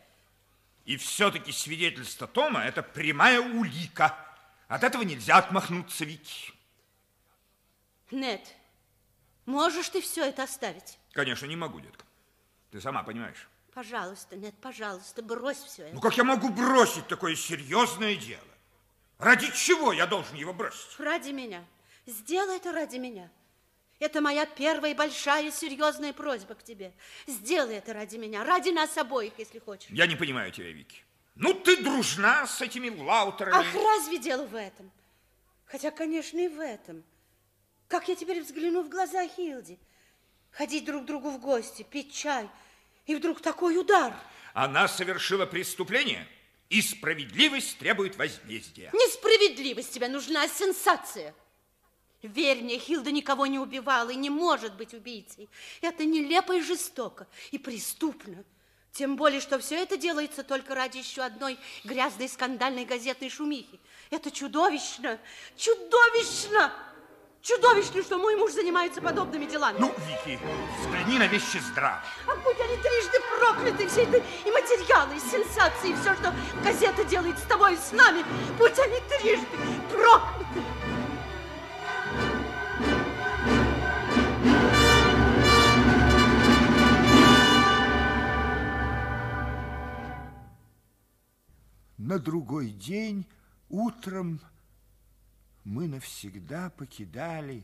И все-таки свидетельство Тома – это прямая улика. От этого нельзя отмахнуться, Вики. Нет, можешь ты все это оставить? Конечно, не могу, детка. Ты сама понимаешь. Пожалуйста, нет, пожалуйста, брось все это. Ну как я могу бросить такое серьезное дело? Ради чего я должен его бросить? Ради меня. Сделай это ради меня. Это моя первая большая серьезная просьба к тебе. Сделай это ради меня, ради нас обоих, если хочешь. Я не понимаю тебя, Вики. Ну, ты дружна с этими лаутерами. Ах, разве дело в этом? Хотя, конечно, и в этом. Как я теперь взгляну в глаза Хилди? Ходить друг к другу в гости, пить чай. И вдруг такой удар. Она совершила преступление, и справедливость требует возмездия. Несправедливость тебе нужна, а сенсация. Верь мне, Хилда никого не убивала и не может быть убийцей. Это нелепо и жестоко, и преступно. Тем более, что все это делается только ради еще одной грязной скандальной газетной шумихи. Это чудовищно, чудовищно! Чудовищно, что мой муж занимается подобными делами. Ну, Вики, взгляни на вещи здраво. А будь они трижды прокляты, все это и материалы, и сенсации, и все, что газета делает с тобой и с нами, будь они трижды прокляты. На другой день утром мы навсегда покидали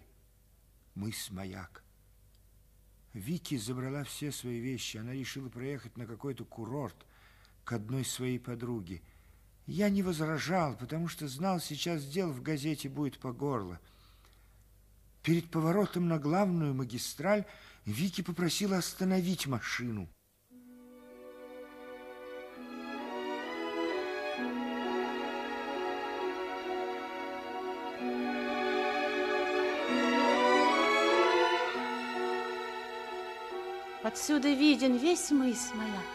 мыс Маяк. Вики забрала все свои вещи. Она решила проехать на какой-то курорт к одной своей подруге. Я не возражал, потому что знал, сейчас дел в газете будет по горло. Перед поворотом на главную магистраль Вики попросила остановить машину. Отсюда виден весь мыс маяк.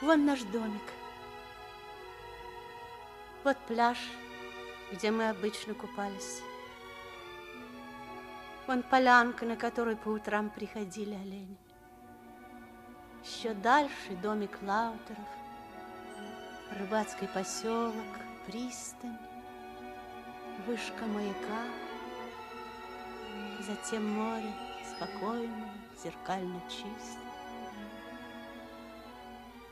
Вон наш домик. Вот пляж, где мы обычно купались. Вон полянка, на которой по утрам приходили олени. Еще дальше домик Лаутеров, рыбацкий поселок, пристань, вышка маяка, затем море спокойно, зеркально чист.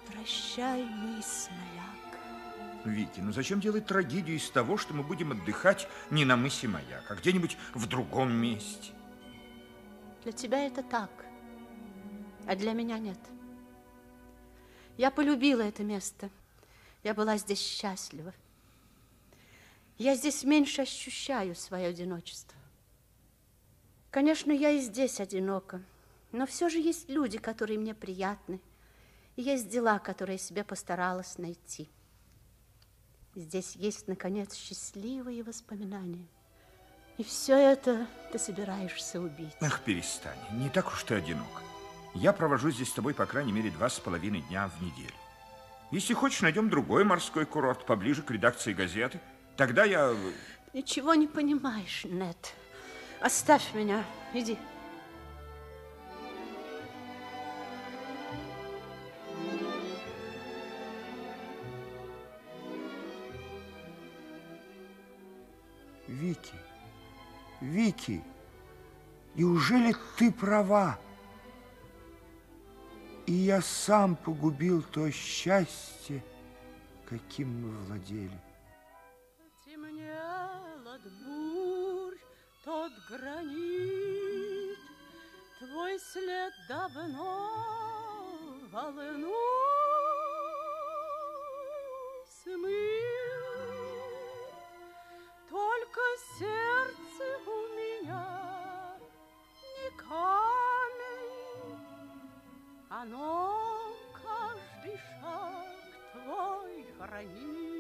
Прощай, мыс маяк. Вики, ну зачем делать трагедию из того, что мы будем отдыхать не на мысе Маяк, а где-нибудь в другом месте? Для тебя это так, а для меня нет. Я полюбила это место. Я была здесь счастлива. Я здесь меньше ощущаю свое одиночество. Конечно, я и здесь одинока, но все же есть люди, которые мне приятны, и есть дела, которые я себе постаралась найти. Здесь есть, наконец, счастливые воспоминания. И все это ты собираешься убить. Ах, перестань, не так уж ты одинок. Я провожу здесь с тобой, по крайней мере, два с половиной дня в неделю. Если хочешь, найдем другой морской курорт поближе к редакции газеты. Тогда я... Ничего не понимаешь, Нет. Оставь меня, иди. Вики, Вики, неужели ты права? И я сам погубил то счастье, каким мы владели. Тот гранит, след давно волну смыл. Только сердце у меня не камень, оно каждый шаг твой хранит.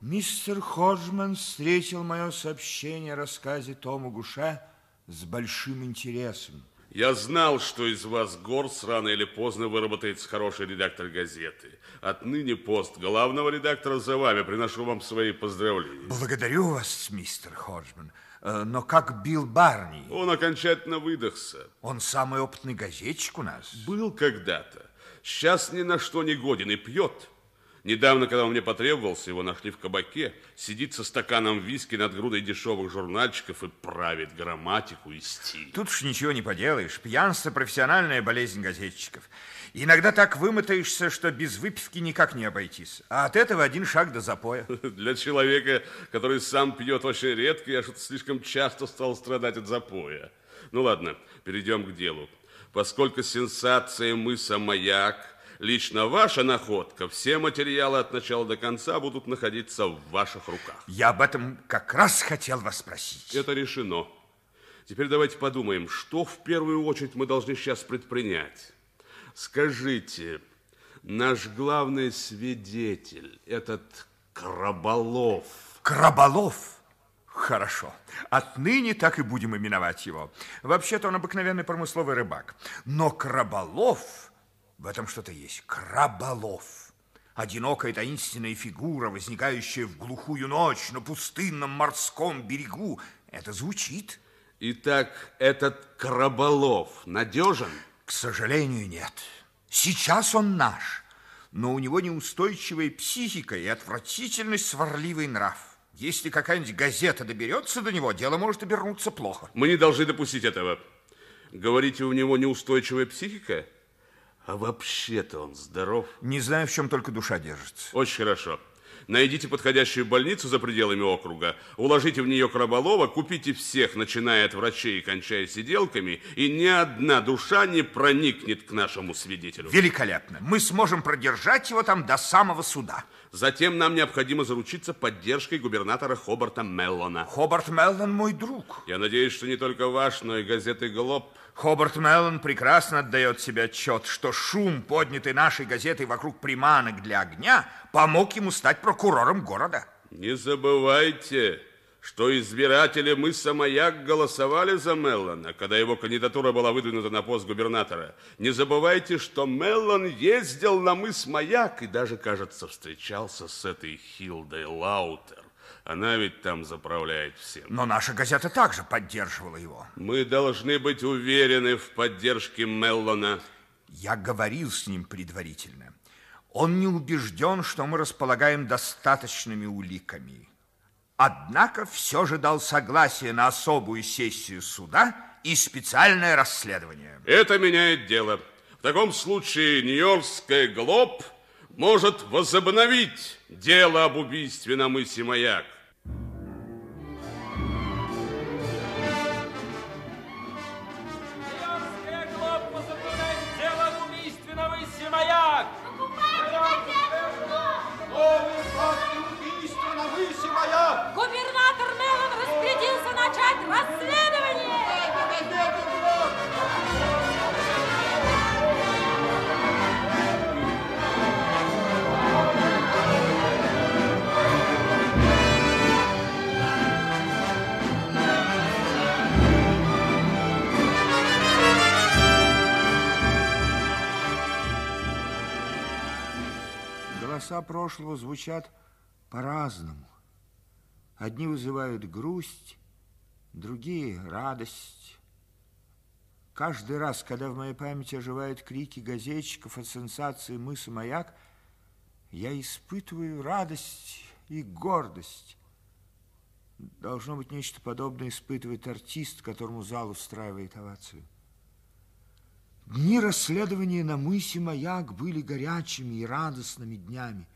Мистер Ходжман встретил мое сообщение о рассказе Тома Гуше с большим интересом. Я знал, что из вас, Горс, рано или поздно выработается хороший редактор газеты. Отныне пост главного редактора за вами. Приношу вам свои поздравления. Благодарю вас, мистер Ходжман. Э, Но как Билл Барни? Он окончательно выдохся. Он самый опытный газетчик у нас. Был когда-то. Сейчас ни на что не годен и пьет. Недавно, когда он мне потребовался, его нашли в кабаке, сидит со стаканом виски над грудой дешевых журнальчиков и правит грамматику и стиль. Тут уж ничего не поделаешь. Пьянство – профессиональная болезнь газетчиков. Иногда так вымотаешься, что без выпивки никак не обойтись. А от этого один шаг до запоя. Для человека, который сам пьет очень редко, я что-то слишком часто стал страдать от запоя. Ну ладно, перейдем к делу. Поскольку сенсация мыса «Маяк» лично ваша находка, все материалы от начала до конца будут находиться в ваших руках. Я об этом как раз хотел вас спросить. Это решено. Теперь давайте подумаем, что в первую очередь мы должны сейчас предпринять. Скажите, наш главный свидетель, этот Краболов. Краболов? Хорошо. Отныне так и будем именовать его. Вообще-то он обыкновенный промысловый рыбак. Но Краболов, в этом что-то есть. Краболов. Одинокая таинственная фигура, возникающая в глухую ночь на пустынном морском берегу. Это звучит. Итак, этот Краболов надежен? К сожалению, нет. Сейчас он наш, но у него неустойчивая психика и отвратительный сварливый нрав. Если какая-нибудь газета доберется до него, дело может обернуться плохо. Мы не должны допустить этого. Говорите, у него неустойчивая психика? А вообще-то он здоров? Не знаю, в чем только душа держится. Очень хорошо. Найдите подходящую больницу за пределами округа, уложите в нее Краболова, купите всех, начиная от врачей и кончая сиделками, и ни одна душа не проникнет к нашему свидетелю. Великолепно. Мы сможем продержать его там до самого суда. Затем нам необходимо заручиться поддержкой губернатора Хобарта Меллона. Хобарт Меллон мой друг. Я надеюсь, что не только ваш, но и газеты «Глоб». Хобарт Меллон прекрасно отдает себе отчет, что шум, поднятый нашей газетой вокруг приманок для огня, помог ему стать прокурором города. Не забывайте, что избиратели мыса Маяк голосовали за Меллона, когда его кандидатура была выдвинута на пост губернатора. Не забывайте, что Меллон ездил на мыс Маяк и даже, кажется, встречался с этой Хилдой Лаутер. Она ведь там заправляет всем. Но наша газета также поддерживала его. Мы должны быть уверены в поддержке Меллона. Я говорил с ним предварительно. Он не убежден, что мы располагаем достаточными уликами. Однако все же дал согласие на особую сессию суда и специальное расследование. Это меняет дело. В таком случае Нью-Йоркская Глоб может возобновить дело об убийстве на мысе Маяк. Голоса прошлого звучат по-разному. Одни вызывают грусть, другие – радость. Каждый раз, когда в моей памяти оживают крики газетчиков о сенсации мыса «Маяк», я испытываю радость и гордость. Должно быть, нечто подобное испытывает артист, которому зал устраивает овацию. Дни расследования на мысе Маяк были горячими и радостными днями.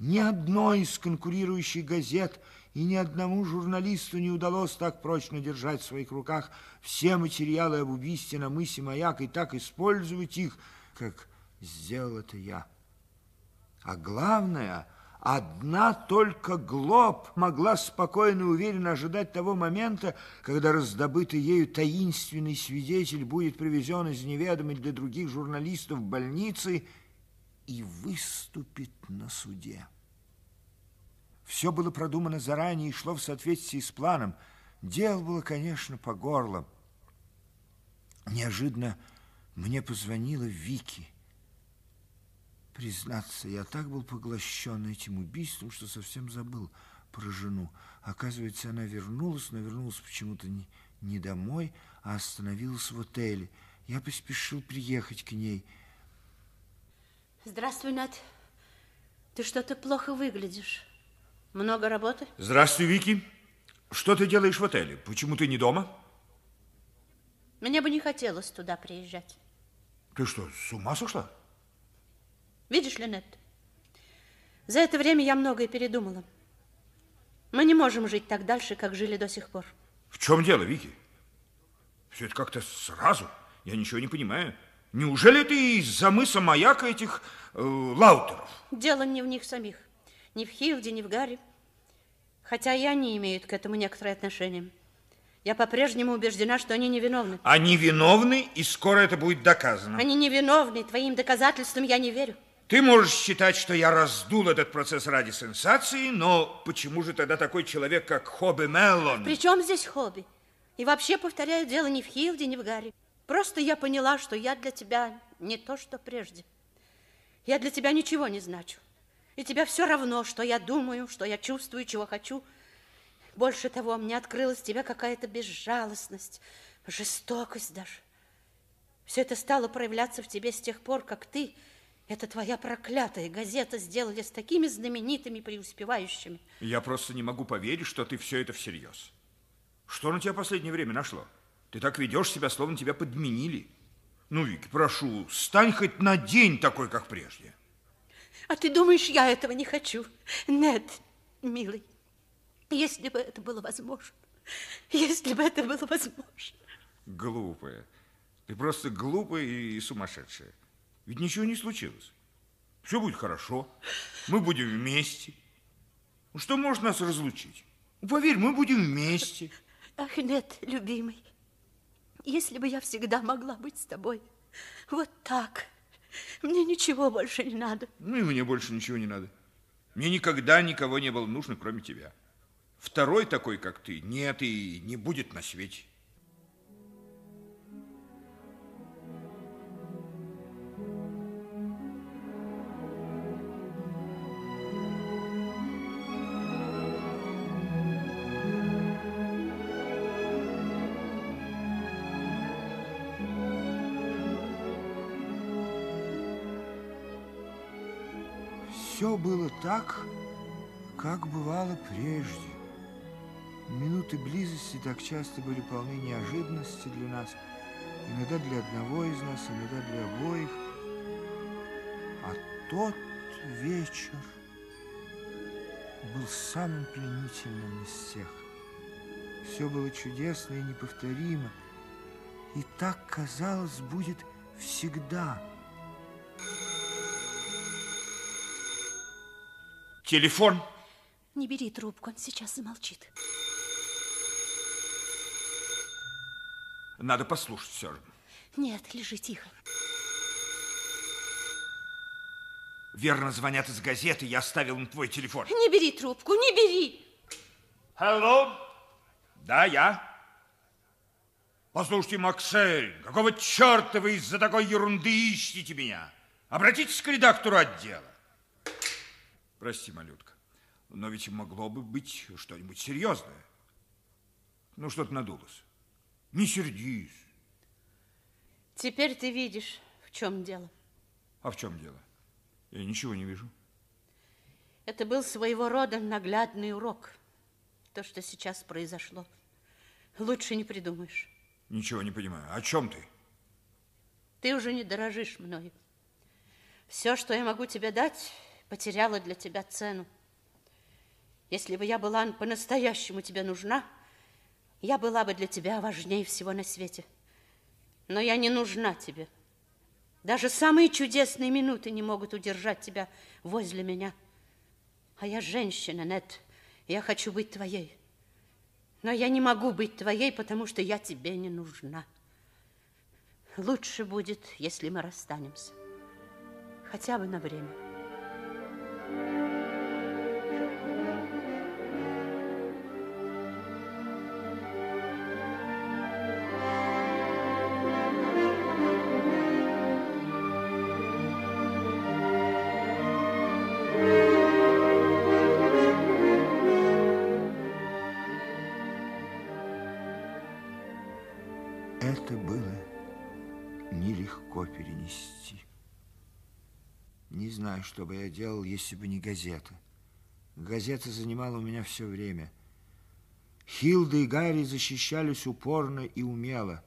Ни одной из конкурирующих газет и ни одному журналисту не удалось так прочно держать в своих руках все материалы об убийстве на мысе Маяк и так использовать их, как сделал это я. А главное, одна только Глоб могла спокойно и уверенно ожидать того момента, когда раздобытый ею таинственный свидетель будет привезен из неведомой для других журналистов больницы и выступит на суде. Все было продумано заранее и шло в соответствии с планом. Дело было, конечно, по горло. Неожиданно мне позвонила Вики. Признаться, я так был поглощен этим убийством, что совсем забыл про жену. Оказывается, она вернулась, но вернулась почему-то не, не домой, а остановилась в отеле. Я поспешил приехать к ней. Здравствуй, Над. Ты что-то плохо выглядишь. Много работы? Здравствуй, Вики. Что ты делаешь в отеле? Почему ты не дома? Мне бы не хотелось туда приезжать. Ты что, с ума сошла? Видишь, Линет, за это время я многое передумала. Мы не можем жить так дальше, как жили до сих пор. В чем дело, Вики? Все это как-то сразу. Я ничего не понимаю. Неужели ты из-за мыса маяка этих э, лаутеров? Дело не в них самих. Ни в Хилде, ни в Гарри. Хотя и они имеют к этому некоторое отношение. Я по-прежнему убеждена, что они невиновны. Они виновны, и скоро это будет доказано. Они невиновны, твоим доказательствам я не верю. Ты можешь считать, что я раздул этот процесс ради сенсации, но почему же тогда такой человек, как Хобби Меллон... При чем здесь Хобби? И вообще, повторяю, дело не в Хилде, не в Гарри. Просто я поняла, что я для тебя не то, что прежде. Я для тебя ничего не значу. И тебе все равно, что я думаю, что я чувствую, чего хочу. Больше того, мне открылась в тебе какая-то безжалостность, жестокость даже. Все это стало проявляться в тебе с тех пор, как ты, эта твоя проклятая газета, сделали с такими знаменитыми преуспевающими. Я просто не могу поверить, что ты все это всерьез. Что на тебя в последнее время нашло? Ты так ведешь себя, словно тебя подменили. Ну, Вики, прошу, стань хоть на день такой, как прежде. А ты думаешь, я этого не хочу? Нет, милый, если бы это было возможно, если бы это было возможно. Глупая. Ты просто глупая и сумасшедшая. Ведь ничего не случилось. Все будет хорошо. Мы будем вместе. Ну, что может нас разлучить? Поверь, мы будем вместе. Ах, нет, любимый. Если бы я всегда могла быть с тобой вот так, мне ничего больше не надо. Ну и мне больше ничего не надо. Мне никогда никого не было нужно, кроме тебя. Второй такой, как ты, нет и не будет на свете. Было так, как бывало прежде. Минуты близости так часто были полны неожиданности для нас, иногда для одного из нас, иногда для обоих. А тот вечер был самым пленительным из всех. Все было чудесно и неповторимо, и так, казалось, будет всегда – Телефон. Не бери трубку, он сейчас замолчит. Надо послушать все же. Нет, лежи тихо. Верно, звонят из газеты, я оставил им твой телефон. Не бери трубку, не бери. Алло? Да, я. Послушайте, Максель, какого черта вы из-за такой ерунды ищете меня? Обратитесь к редактору отдела. Прости, малютка, но ведь могло бы быть что-нибудь серьезное. Ну, что-то надулось. Не сердись. Теперь ты видишь, в чем дело. А в чем дело? Я ничего не вижу. Это был своего рода наглядный урок. То, что сейчас произошло. Лучше не придумаешь. Ничего не понимаю. О чем ты? Ты уже не дорожишь мною. Все, что я могу тебе дать, потеряла для тебя цену. Если бы я была по-настоящему тебе нужна, я была бы для тебя важнее всего на свете. Но я не нужна тебе. Даже самые чудесные минуты не могут удержать тебя возле меня. А я женщина, Нет. Я хочу быть твоей. Но я не могу быть твоей, потому что я тебе не нужна. Лучше будет, если мы расстанемся. Хотя бы на время. thank you что бы я делал, если бы не газета. Газета занимала у меня все время. Хилда и Гарри защищались упорно и умело.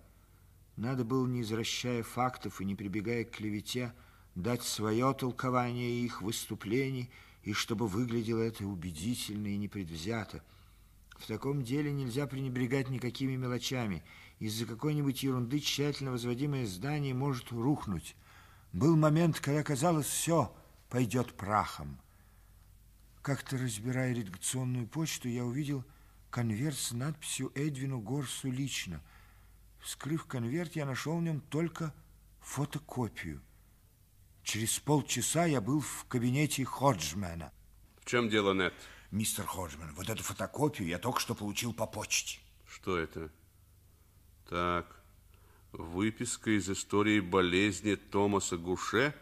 Надо было, не извращая фактов и не прибегая к клевете, дать свое толкование их выступлений, и чтобы выглядело это убедительно и непредвзято. В таком деле нельзя пренебрегать никакими мелочами. Из-за какой-нибудь ерунды тщательно возводимое здание может рухнуть. Был момент, когда казалось, все пойдет прахом. Как-то разбирая редакционную почту, я увидел конверт с надписью Эдвину Горсу лично. Вскрыв конверт, я нашел в нем только фотокопию. Через полчаса я был в кабинете Ходжмена. В чем дело, Нет? Мистер Ходжман, вот эту фотокопию я только что получил по почте. Что это? Так, выписка из истории болезни Томаса Гуше.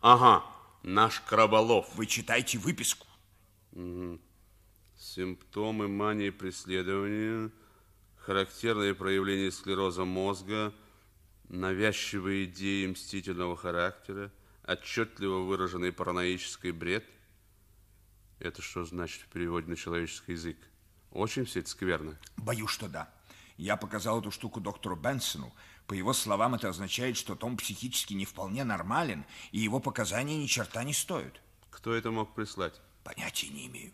Ага, наш Краболов. Вы читайте выписку. Угу. Симптомы мании преследования, характерные проявления склероза мозга, навязчивые идеи мстительного характера, отчетливо выраженный параноический бред. Это что значит в переводе на человеческий язык? Очень все это скверно. Боюсь, что да. Я показал эту штуку доктору Бенсону. По его словам, это означает, что Том психически не вполне нормален, и его показания ни черта не стоят. Кто это мог прислать? Понятия не имею.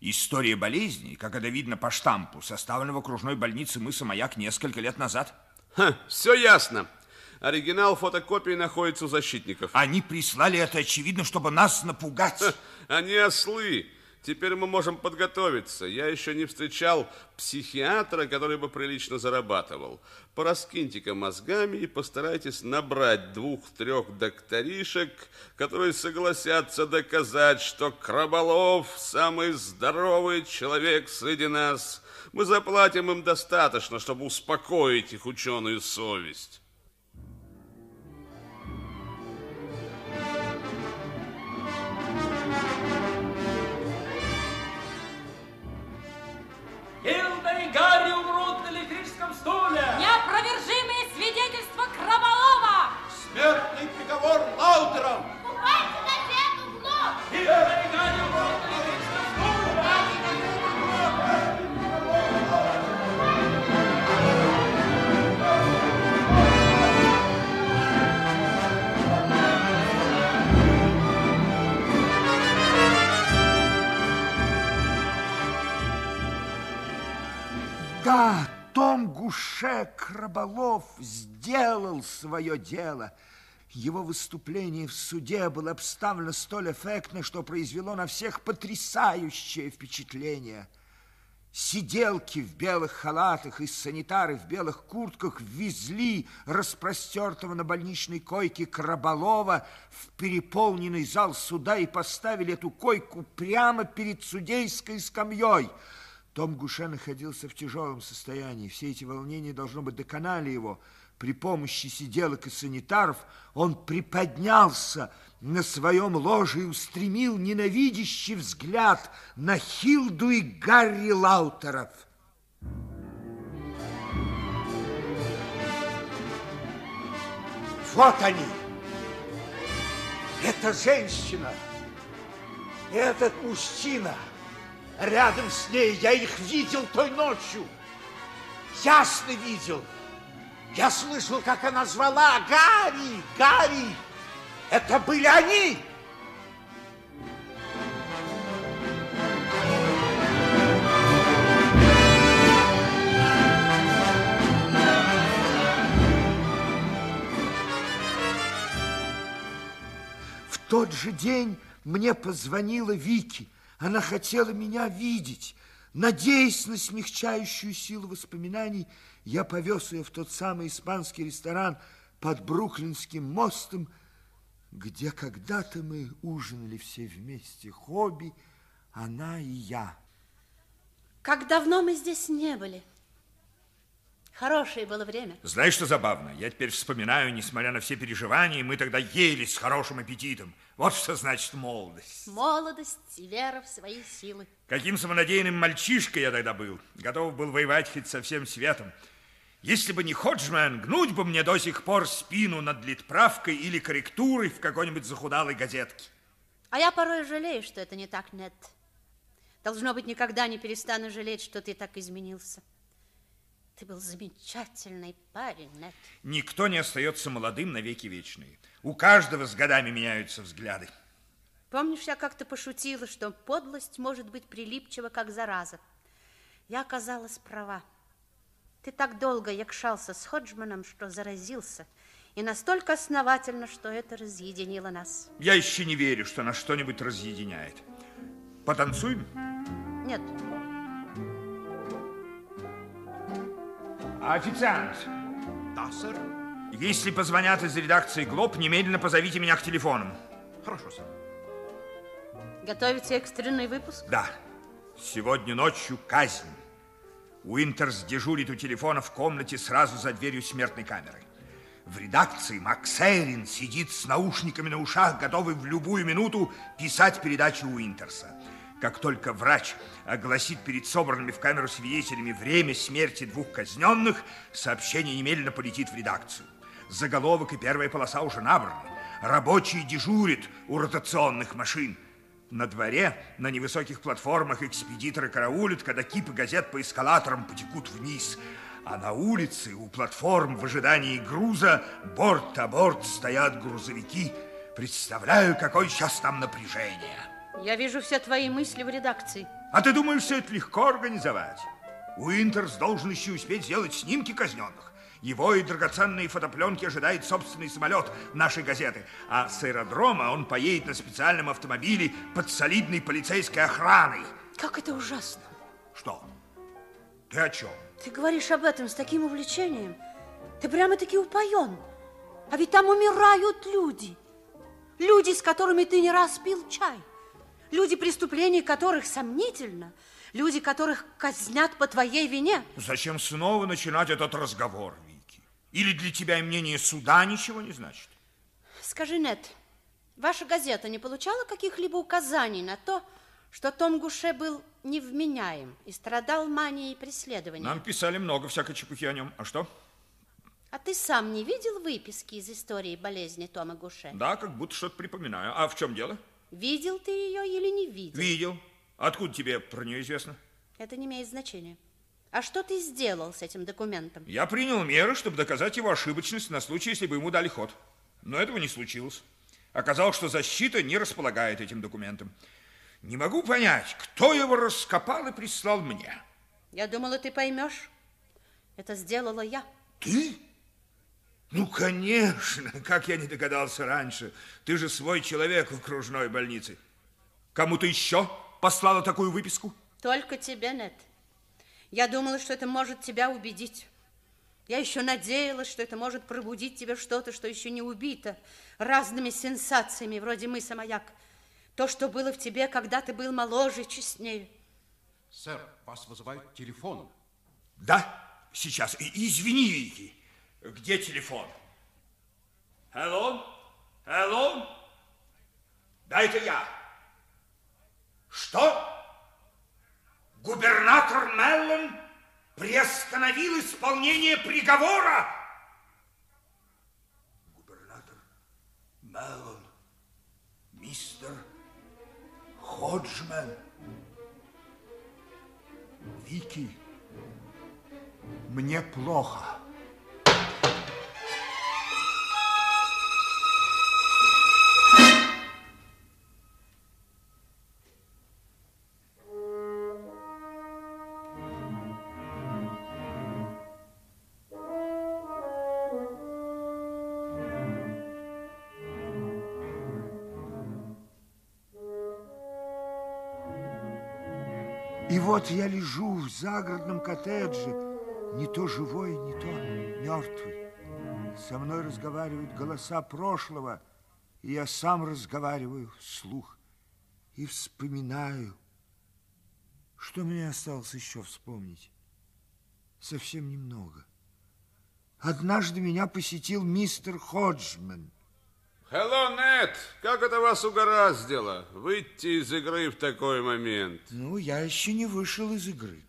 История болезни, как это видно по штампу, составлена в окружной больнице мыса Маяк несколько лет назад. Ха, все ясно. Оригинал фотокопии находится у защитников. Они прислали это, очевидно, чтобы нас напугать. Ха, они ослы. Теперь мы можем подготовиться. Я еще не встречал психиатра, который бы прилично зарабатывал. Пораскиньте-ка мозгами и постарайтесь набрать двух-трех докторишек, которые согласятся доказать, что Краболов самый здоровый человек среди нас. Мы заплатим им достаточно, чтобы успокоить их ученую совесть. Смертный приговор Лаутером. Купайте газету в лоб. И. Да, Том Гуше Краболов сделал свое дело. Его выступление в суде было обставлено столь эффектно, что произвело на всех потрясающее впечатление. Сиделки в белых халатах и санитары в белых куртках везли распростертого на больничной койке Краболова в переполненный зал суда и поставили эту койку прямо перед судейской скамьей. Том Гуше находился в тяжелом состоянии. Все эти волнения, должно быть, доконали его. При помощи сиделок и санитаров он приподнялся на своем ложе и устремил ненавидящий взгляд на Хилду и Гарри Лаутеров. Вот они! Эта женщина, этот мужчина – Рядом с ней я их видел той ночью. Ясно видел. Я слышал, как она звала Гарри, Гарри. Это были они. В тот же день мне позвонила Вики. Она хотела меня видеть. Надеясь на смягчающую силу воспоминаний, я повез ее в тот самый испанский ресторан под Бруклинским мостом, где когда-то мы ужинали все вместе, Хобби, она и я. Как давно мы здесь не были. Хорошее было время. Знаешь, что забавно? Я теперь вспоминаю, несмотря на все переживания, мы тогда ели с хорошим аппетитом. Вот что значит молодость. Молодость и вера в свои силы. Каким самонадеянным мальчишкой я тогда был. Готов был воевать хоть со всем светом. Если бы не Ходжман, гнуть бы мне до сих пор спину над литправкой или корректурой в какой-нибудь захудалой газетке. А я порой жалею, что это не так, нет. Должно быть, никогда не перестану жалеть, что ты так изменился. Ты был замечательный парень, Нет. Никто не остается молодым навеки вечные. У каждого с годами меняются взгляды. Помнишь, я как-то пошутила, что подлость может быть прилипчива, как зараза. Я оказалась права. Ты так долго якшался с Ходжманом, что заразился. И настолько основательно, что это разъединило нас. Я еще не верю, что нас что-нибудь разъединяет. Потанцуем? Нет. Официант. Да, сэр. Если позвонят из редакции ГЛОБ, немедленно позовите меня к телефону. Хорошо, сэр. Готовите экстренный выпуск? Да. Сегодня ночью казнь. Уинтерс дежурит у телефона в комнате сразу за дверью смертной камеры. В редакции Макс Эйрин сидит с наушниками на ушах, готовый в любую минуту писать передачу Уинтерса. Как только врач огласит перед собранными в камеру свидетелями время смерти двух казненных, сообщение немедленно полетит в редакцию. Заголовок и первая полоса уже набраны. Рабочие дежурят у ротационных машин. На дворе, на невысоких платформах экспедиторы караулят, когда кипы газет по эскалаторам потекут вниз. А на улице, у платформ в ожидании груза, борт-а-борт стоят грузовики. Представляю, какое сейчас там напряжение. Я вижу все твои мысли в редакции. А ты думаешь, все это легко организовать? Уинтерс должен еще успеть сделать снимки казненных. Его и драгоценные фотопленки ожидает собственный самолет нашей газеты. А с аэродрома он поедет на специальном автомобиле под солидной полицейской охраной. Как это ужасно. Что? Ты о чем? Ты говоришь об этом с таким увлечением. Ты прямо-таки упоен. А ведь там умирают люди. Люди, с которыми ты не раз пил чай. Люди, преступлений которых сомнительно. Люди, которых казнят по твоей вине. Зачем снова начинать этот разговор? Или для тебя и мнение суда ничего не значит? Скажи, Нет, ваша газета не получала каких-либо указаний на то, что Том Гуше был невменяем и страдал манией преследования? Нам писали много всякой чепухи о нем. А что? А ты сам не видел выписки из истории болезни Тома Гуше? Да, как будто что-то припоминаю. А в чем дело? Видел ты ее или не видел? Видел. Откуда тебе про нее известно? Это не имеет значения. А что ты сделал с этим документом? Я принял меры, чтобы доказать его ошибочность на случай, если бы ему дали ход. Но этого не случилось. Оказалось, что защита не располагает этим документом. Не могу понять, кто его раскопал и прислал мне. Я думала, ты поймешь. Это сделала я. Ты? Ну, конечно, как я не догадался раньше. Ты же свой человек в окружной больнице. Кому-то еще послала такую выписку? Только тебе, Нет. Я думала, что это может тебя убедить. Я еще надеялась, что это может пробудить тебе что-то, что еще не убито, разными сенсациями, вроде мыса маяк. То, что было в тебе, когда ты был моложе и честнее. Сэр, вас вызывает телефон. Да, сейчас. И, извини, Вики. Где телефон? Hello? Hello? Да, это я. Что? Губернатор Меллон приостановил исполнение приговора? Губернатор Меллон, мистер Ходжман. Вики, мне плохо. Вот я лежу в загородном коттедже, не то живой, не то мертвый. Со мной разговаривают голоса прошлого, и я сам разговариваю вслух и вспоминаю. Что мне осталось еще вспомнить? Совсем немного. Однажды меня посетил мистер Ходжман. Hello, Нет! Как это вас угораздило выйти из игры в такой момент? Ну, я еще не вышел из игры.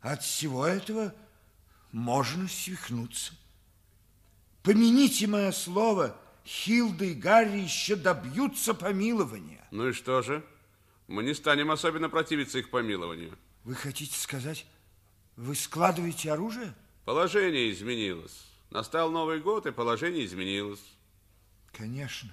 От всего этого можно свихнуться. Помяните мое слово, Хилда и Гарри еще добьются помилования. Ну и что же? Мы не станем особенно противиться их помилованию. Вы хотите сказать, вы складываете оружие? Положение изменилось. Настал Новый год, и положение изменилось. Конечно.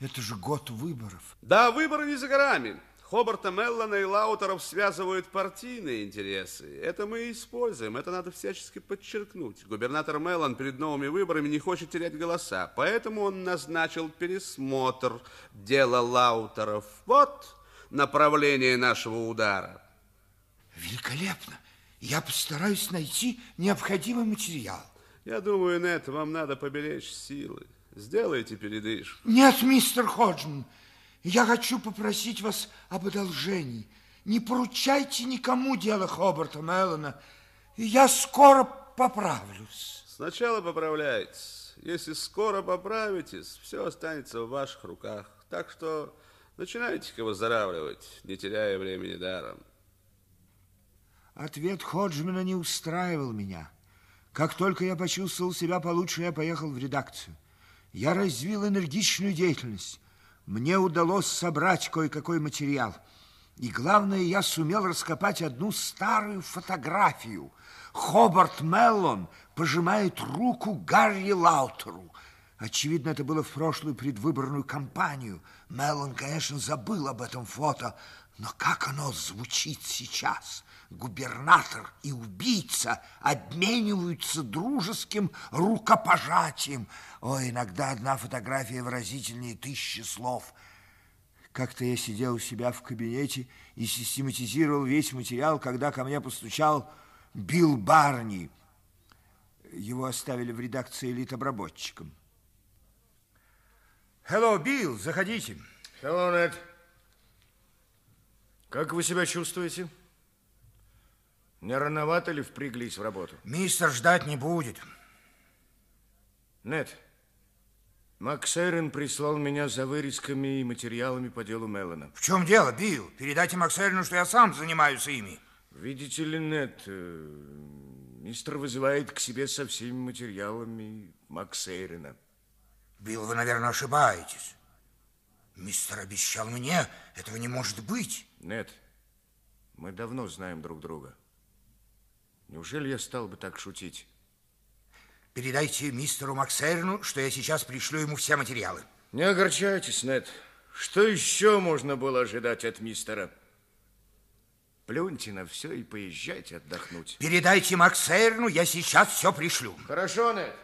Это же год выборов. Да, выборы не за горами. Хобарта Меллона и Лаутеров связывают партийные интересы. Это мы и используем, это надо всячески подчеркнуть. Губернатор Меллон перед новыми выборами не хочет терять голоса, поэтому он назначил пересмотр дела Лаутеров. Вот направление нашего удара. Великолепно. Я постараюсь найти необходимый материал. Я думаю, Нет, вам надо поберечь силы. Сделайте передышку. Нет, мистер Ходжман, я хочу попросить вас об одолжении. Не поручайте никому дело Хобарта Меллона, я скоро поправлюсь. Сначала поправляйтесь. Если скоро поправитесь, все останется в ваших руках. Так что начинайте-ка выздоравливать, не теряя времени даром. Ответ Ходжмана не устраивал меня. Как только я почувствовал себя получше, я поехал в редакцию. Я развил энергичную деятельность. Мне удалось собрать кое-какой материал. И главное, я сумел раскопать одну старую фотографию. Хобарт Меллон пожимает руку Гарри Лаутеру. Очевидно, это было в прошлую предвыборную кампанию. Меллон, конечно, забыл об этом фото, но как оно звучит сейчас? Губернатор и убийца обмениваются дружеским рукопожатием. Ой, иногда одна фотография выразительнее тысячи слов. Как-то я сидел у себя в кабинете и систематизировал весь материал, когда ко мне постучал Билл Барни. Его оставили в редакции элит-обработчиком. Hello, Билл, заходите. Hello, Нед. Как вы себя чувствуете? Не рановато ли впряглись в работу? Мистер ждать не будет. Нет. Макс Эйрон прислал меня за вырезками и материалами по делу Меллона. В чем дело, Билл? Передайте Максерину, что я сам занимаюсь ими. Видите ли, нет, э, мистер вызывает к себе со всеми материалами Макса Эйрона. Билл, вы, наверное, ошибаетесь. Мистер обещал мне, этого не может быть. Нет, мы давно знаем друг друга. Неужели я стал бы так шутить? Передайте мистеру Максерну, что я сейчас пришлю ему все материалы. Не огорчайтесь, Нед. Что еще можно было ожидать от мистера? Плюньте на все и поезжайте отдохнуть. Передайте Максерну, я сейчас все пришлю. Хорошо, Нед.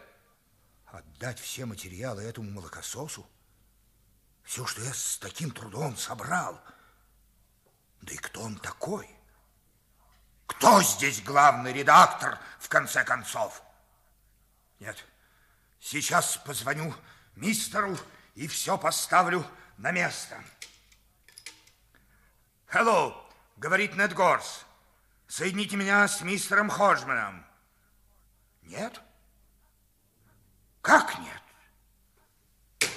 Отдать все материалы этому молокососу? Все, что я с таким трудом собрал. Да и кто он такой? Кто здесь главный редактор, в конце концов? Нет, сейчас позвоню мистеру и все поставлю на место. Hello, говорит Нед Горс. Соедините меня с мистером Ходжманом. Нет? Как нет?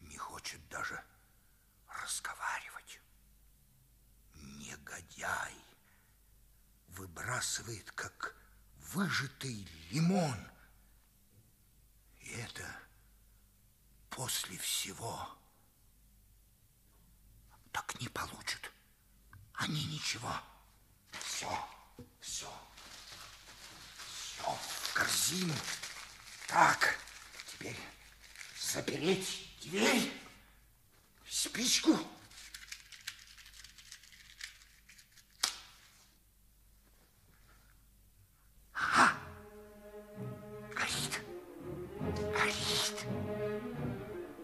Не хочет даже Негодяй. Выбрасывает, как выжатый лимон. И это после всего. Так не получат. Они ничего. Все, все, все в корзину. Так, теперь запереть дверь, спичку. Ага. Горит. Горит.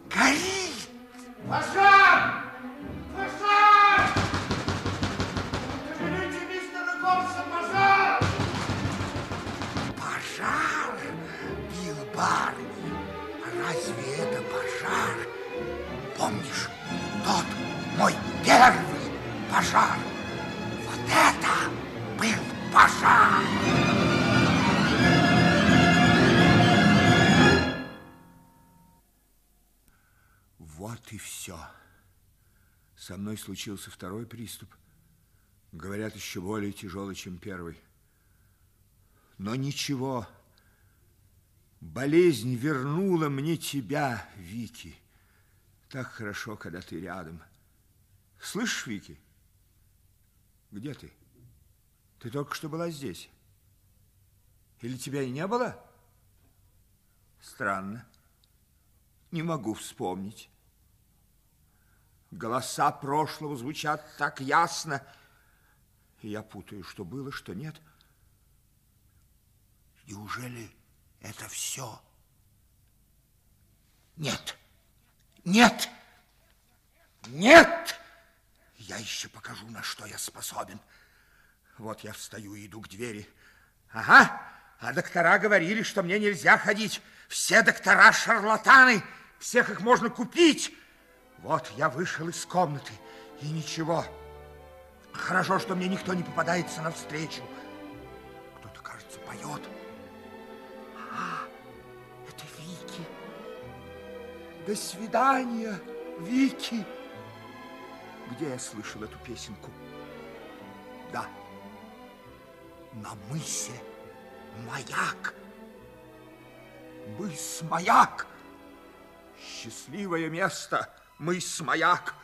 Горит. Пожар! Пожар! Горса пожар! Пожар, Билл Барни. Разве это пожар? Помнишь, тот мой первый пожар? Все. Со мной случился второй приступ. Говорят, еще более тяжелый, чем первый. Но ничего. Болезнь вернула мне тебя, Вики. Так хорошо, когда ты рядом. Слышишь, Вики? Где ты? Ты только что была здесь. Или тебя и не было? Странно. Не могу вспомнить. Голоса прошлого звучат так ясно. Я путаю, что было, что нет. Неужели это все? Нет. Нет. Нет. Я еще покажу, на что я способен. Вот я встаю и иду к двери. Ага, а доктора говорили, что мне нельзя ходить. Все доктора шарлатаны, всех их можно купить. Вот я вышел из комнаты, и ничего. Хорошо, что мне никто не попадается навстречу. Кто-то, кажется, поет. А, это Вики. До свидания, Вики. Где я слышал эту песенку? Да, на мысе маяк. Мыс маяк. Счастливое место, мыс маяк.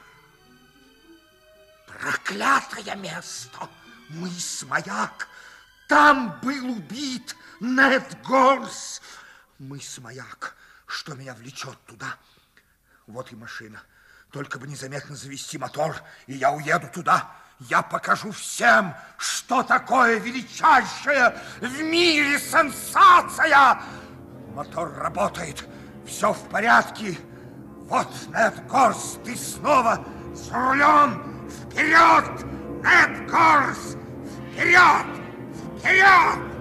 Проклятое место, мыс маяк. Там был убит Нед Горс. Мыс маяк. Что меня влечет туда? Вот и машина. Только бы незаметно завести мотор, и я уеду туда. Я покажу всем, что такое величайшая в мире сенсация. Мотор работает, все в порядке. Вот, Нед Горс, ты снова с рулем. Вперед, Нед Горс! Вперед! Вперед!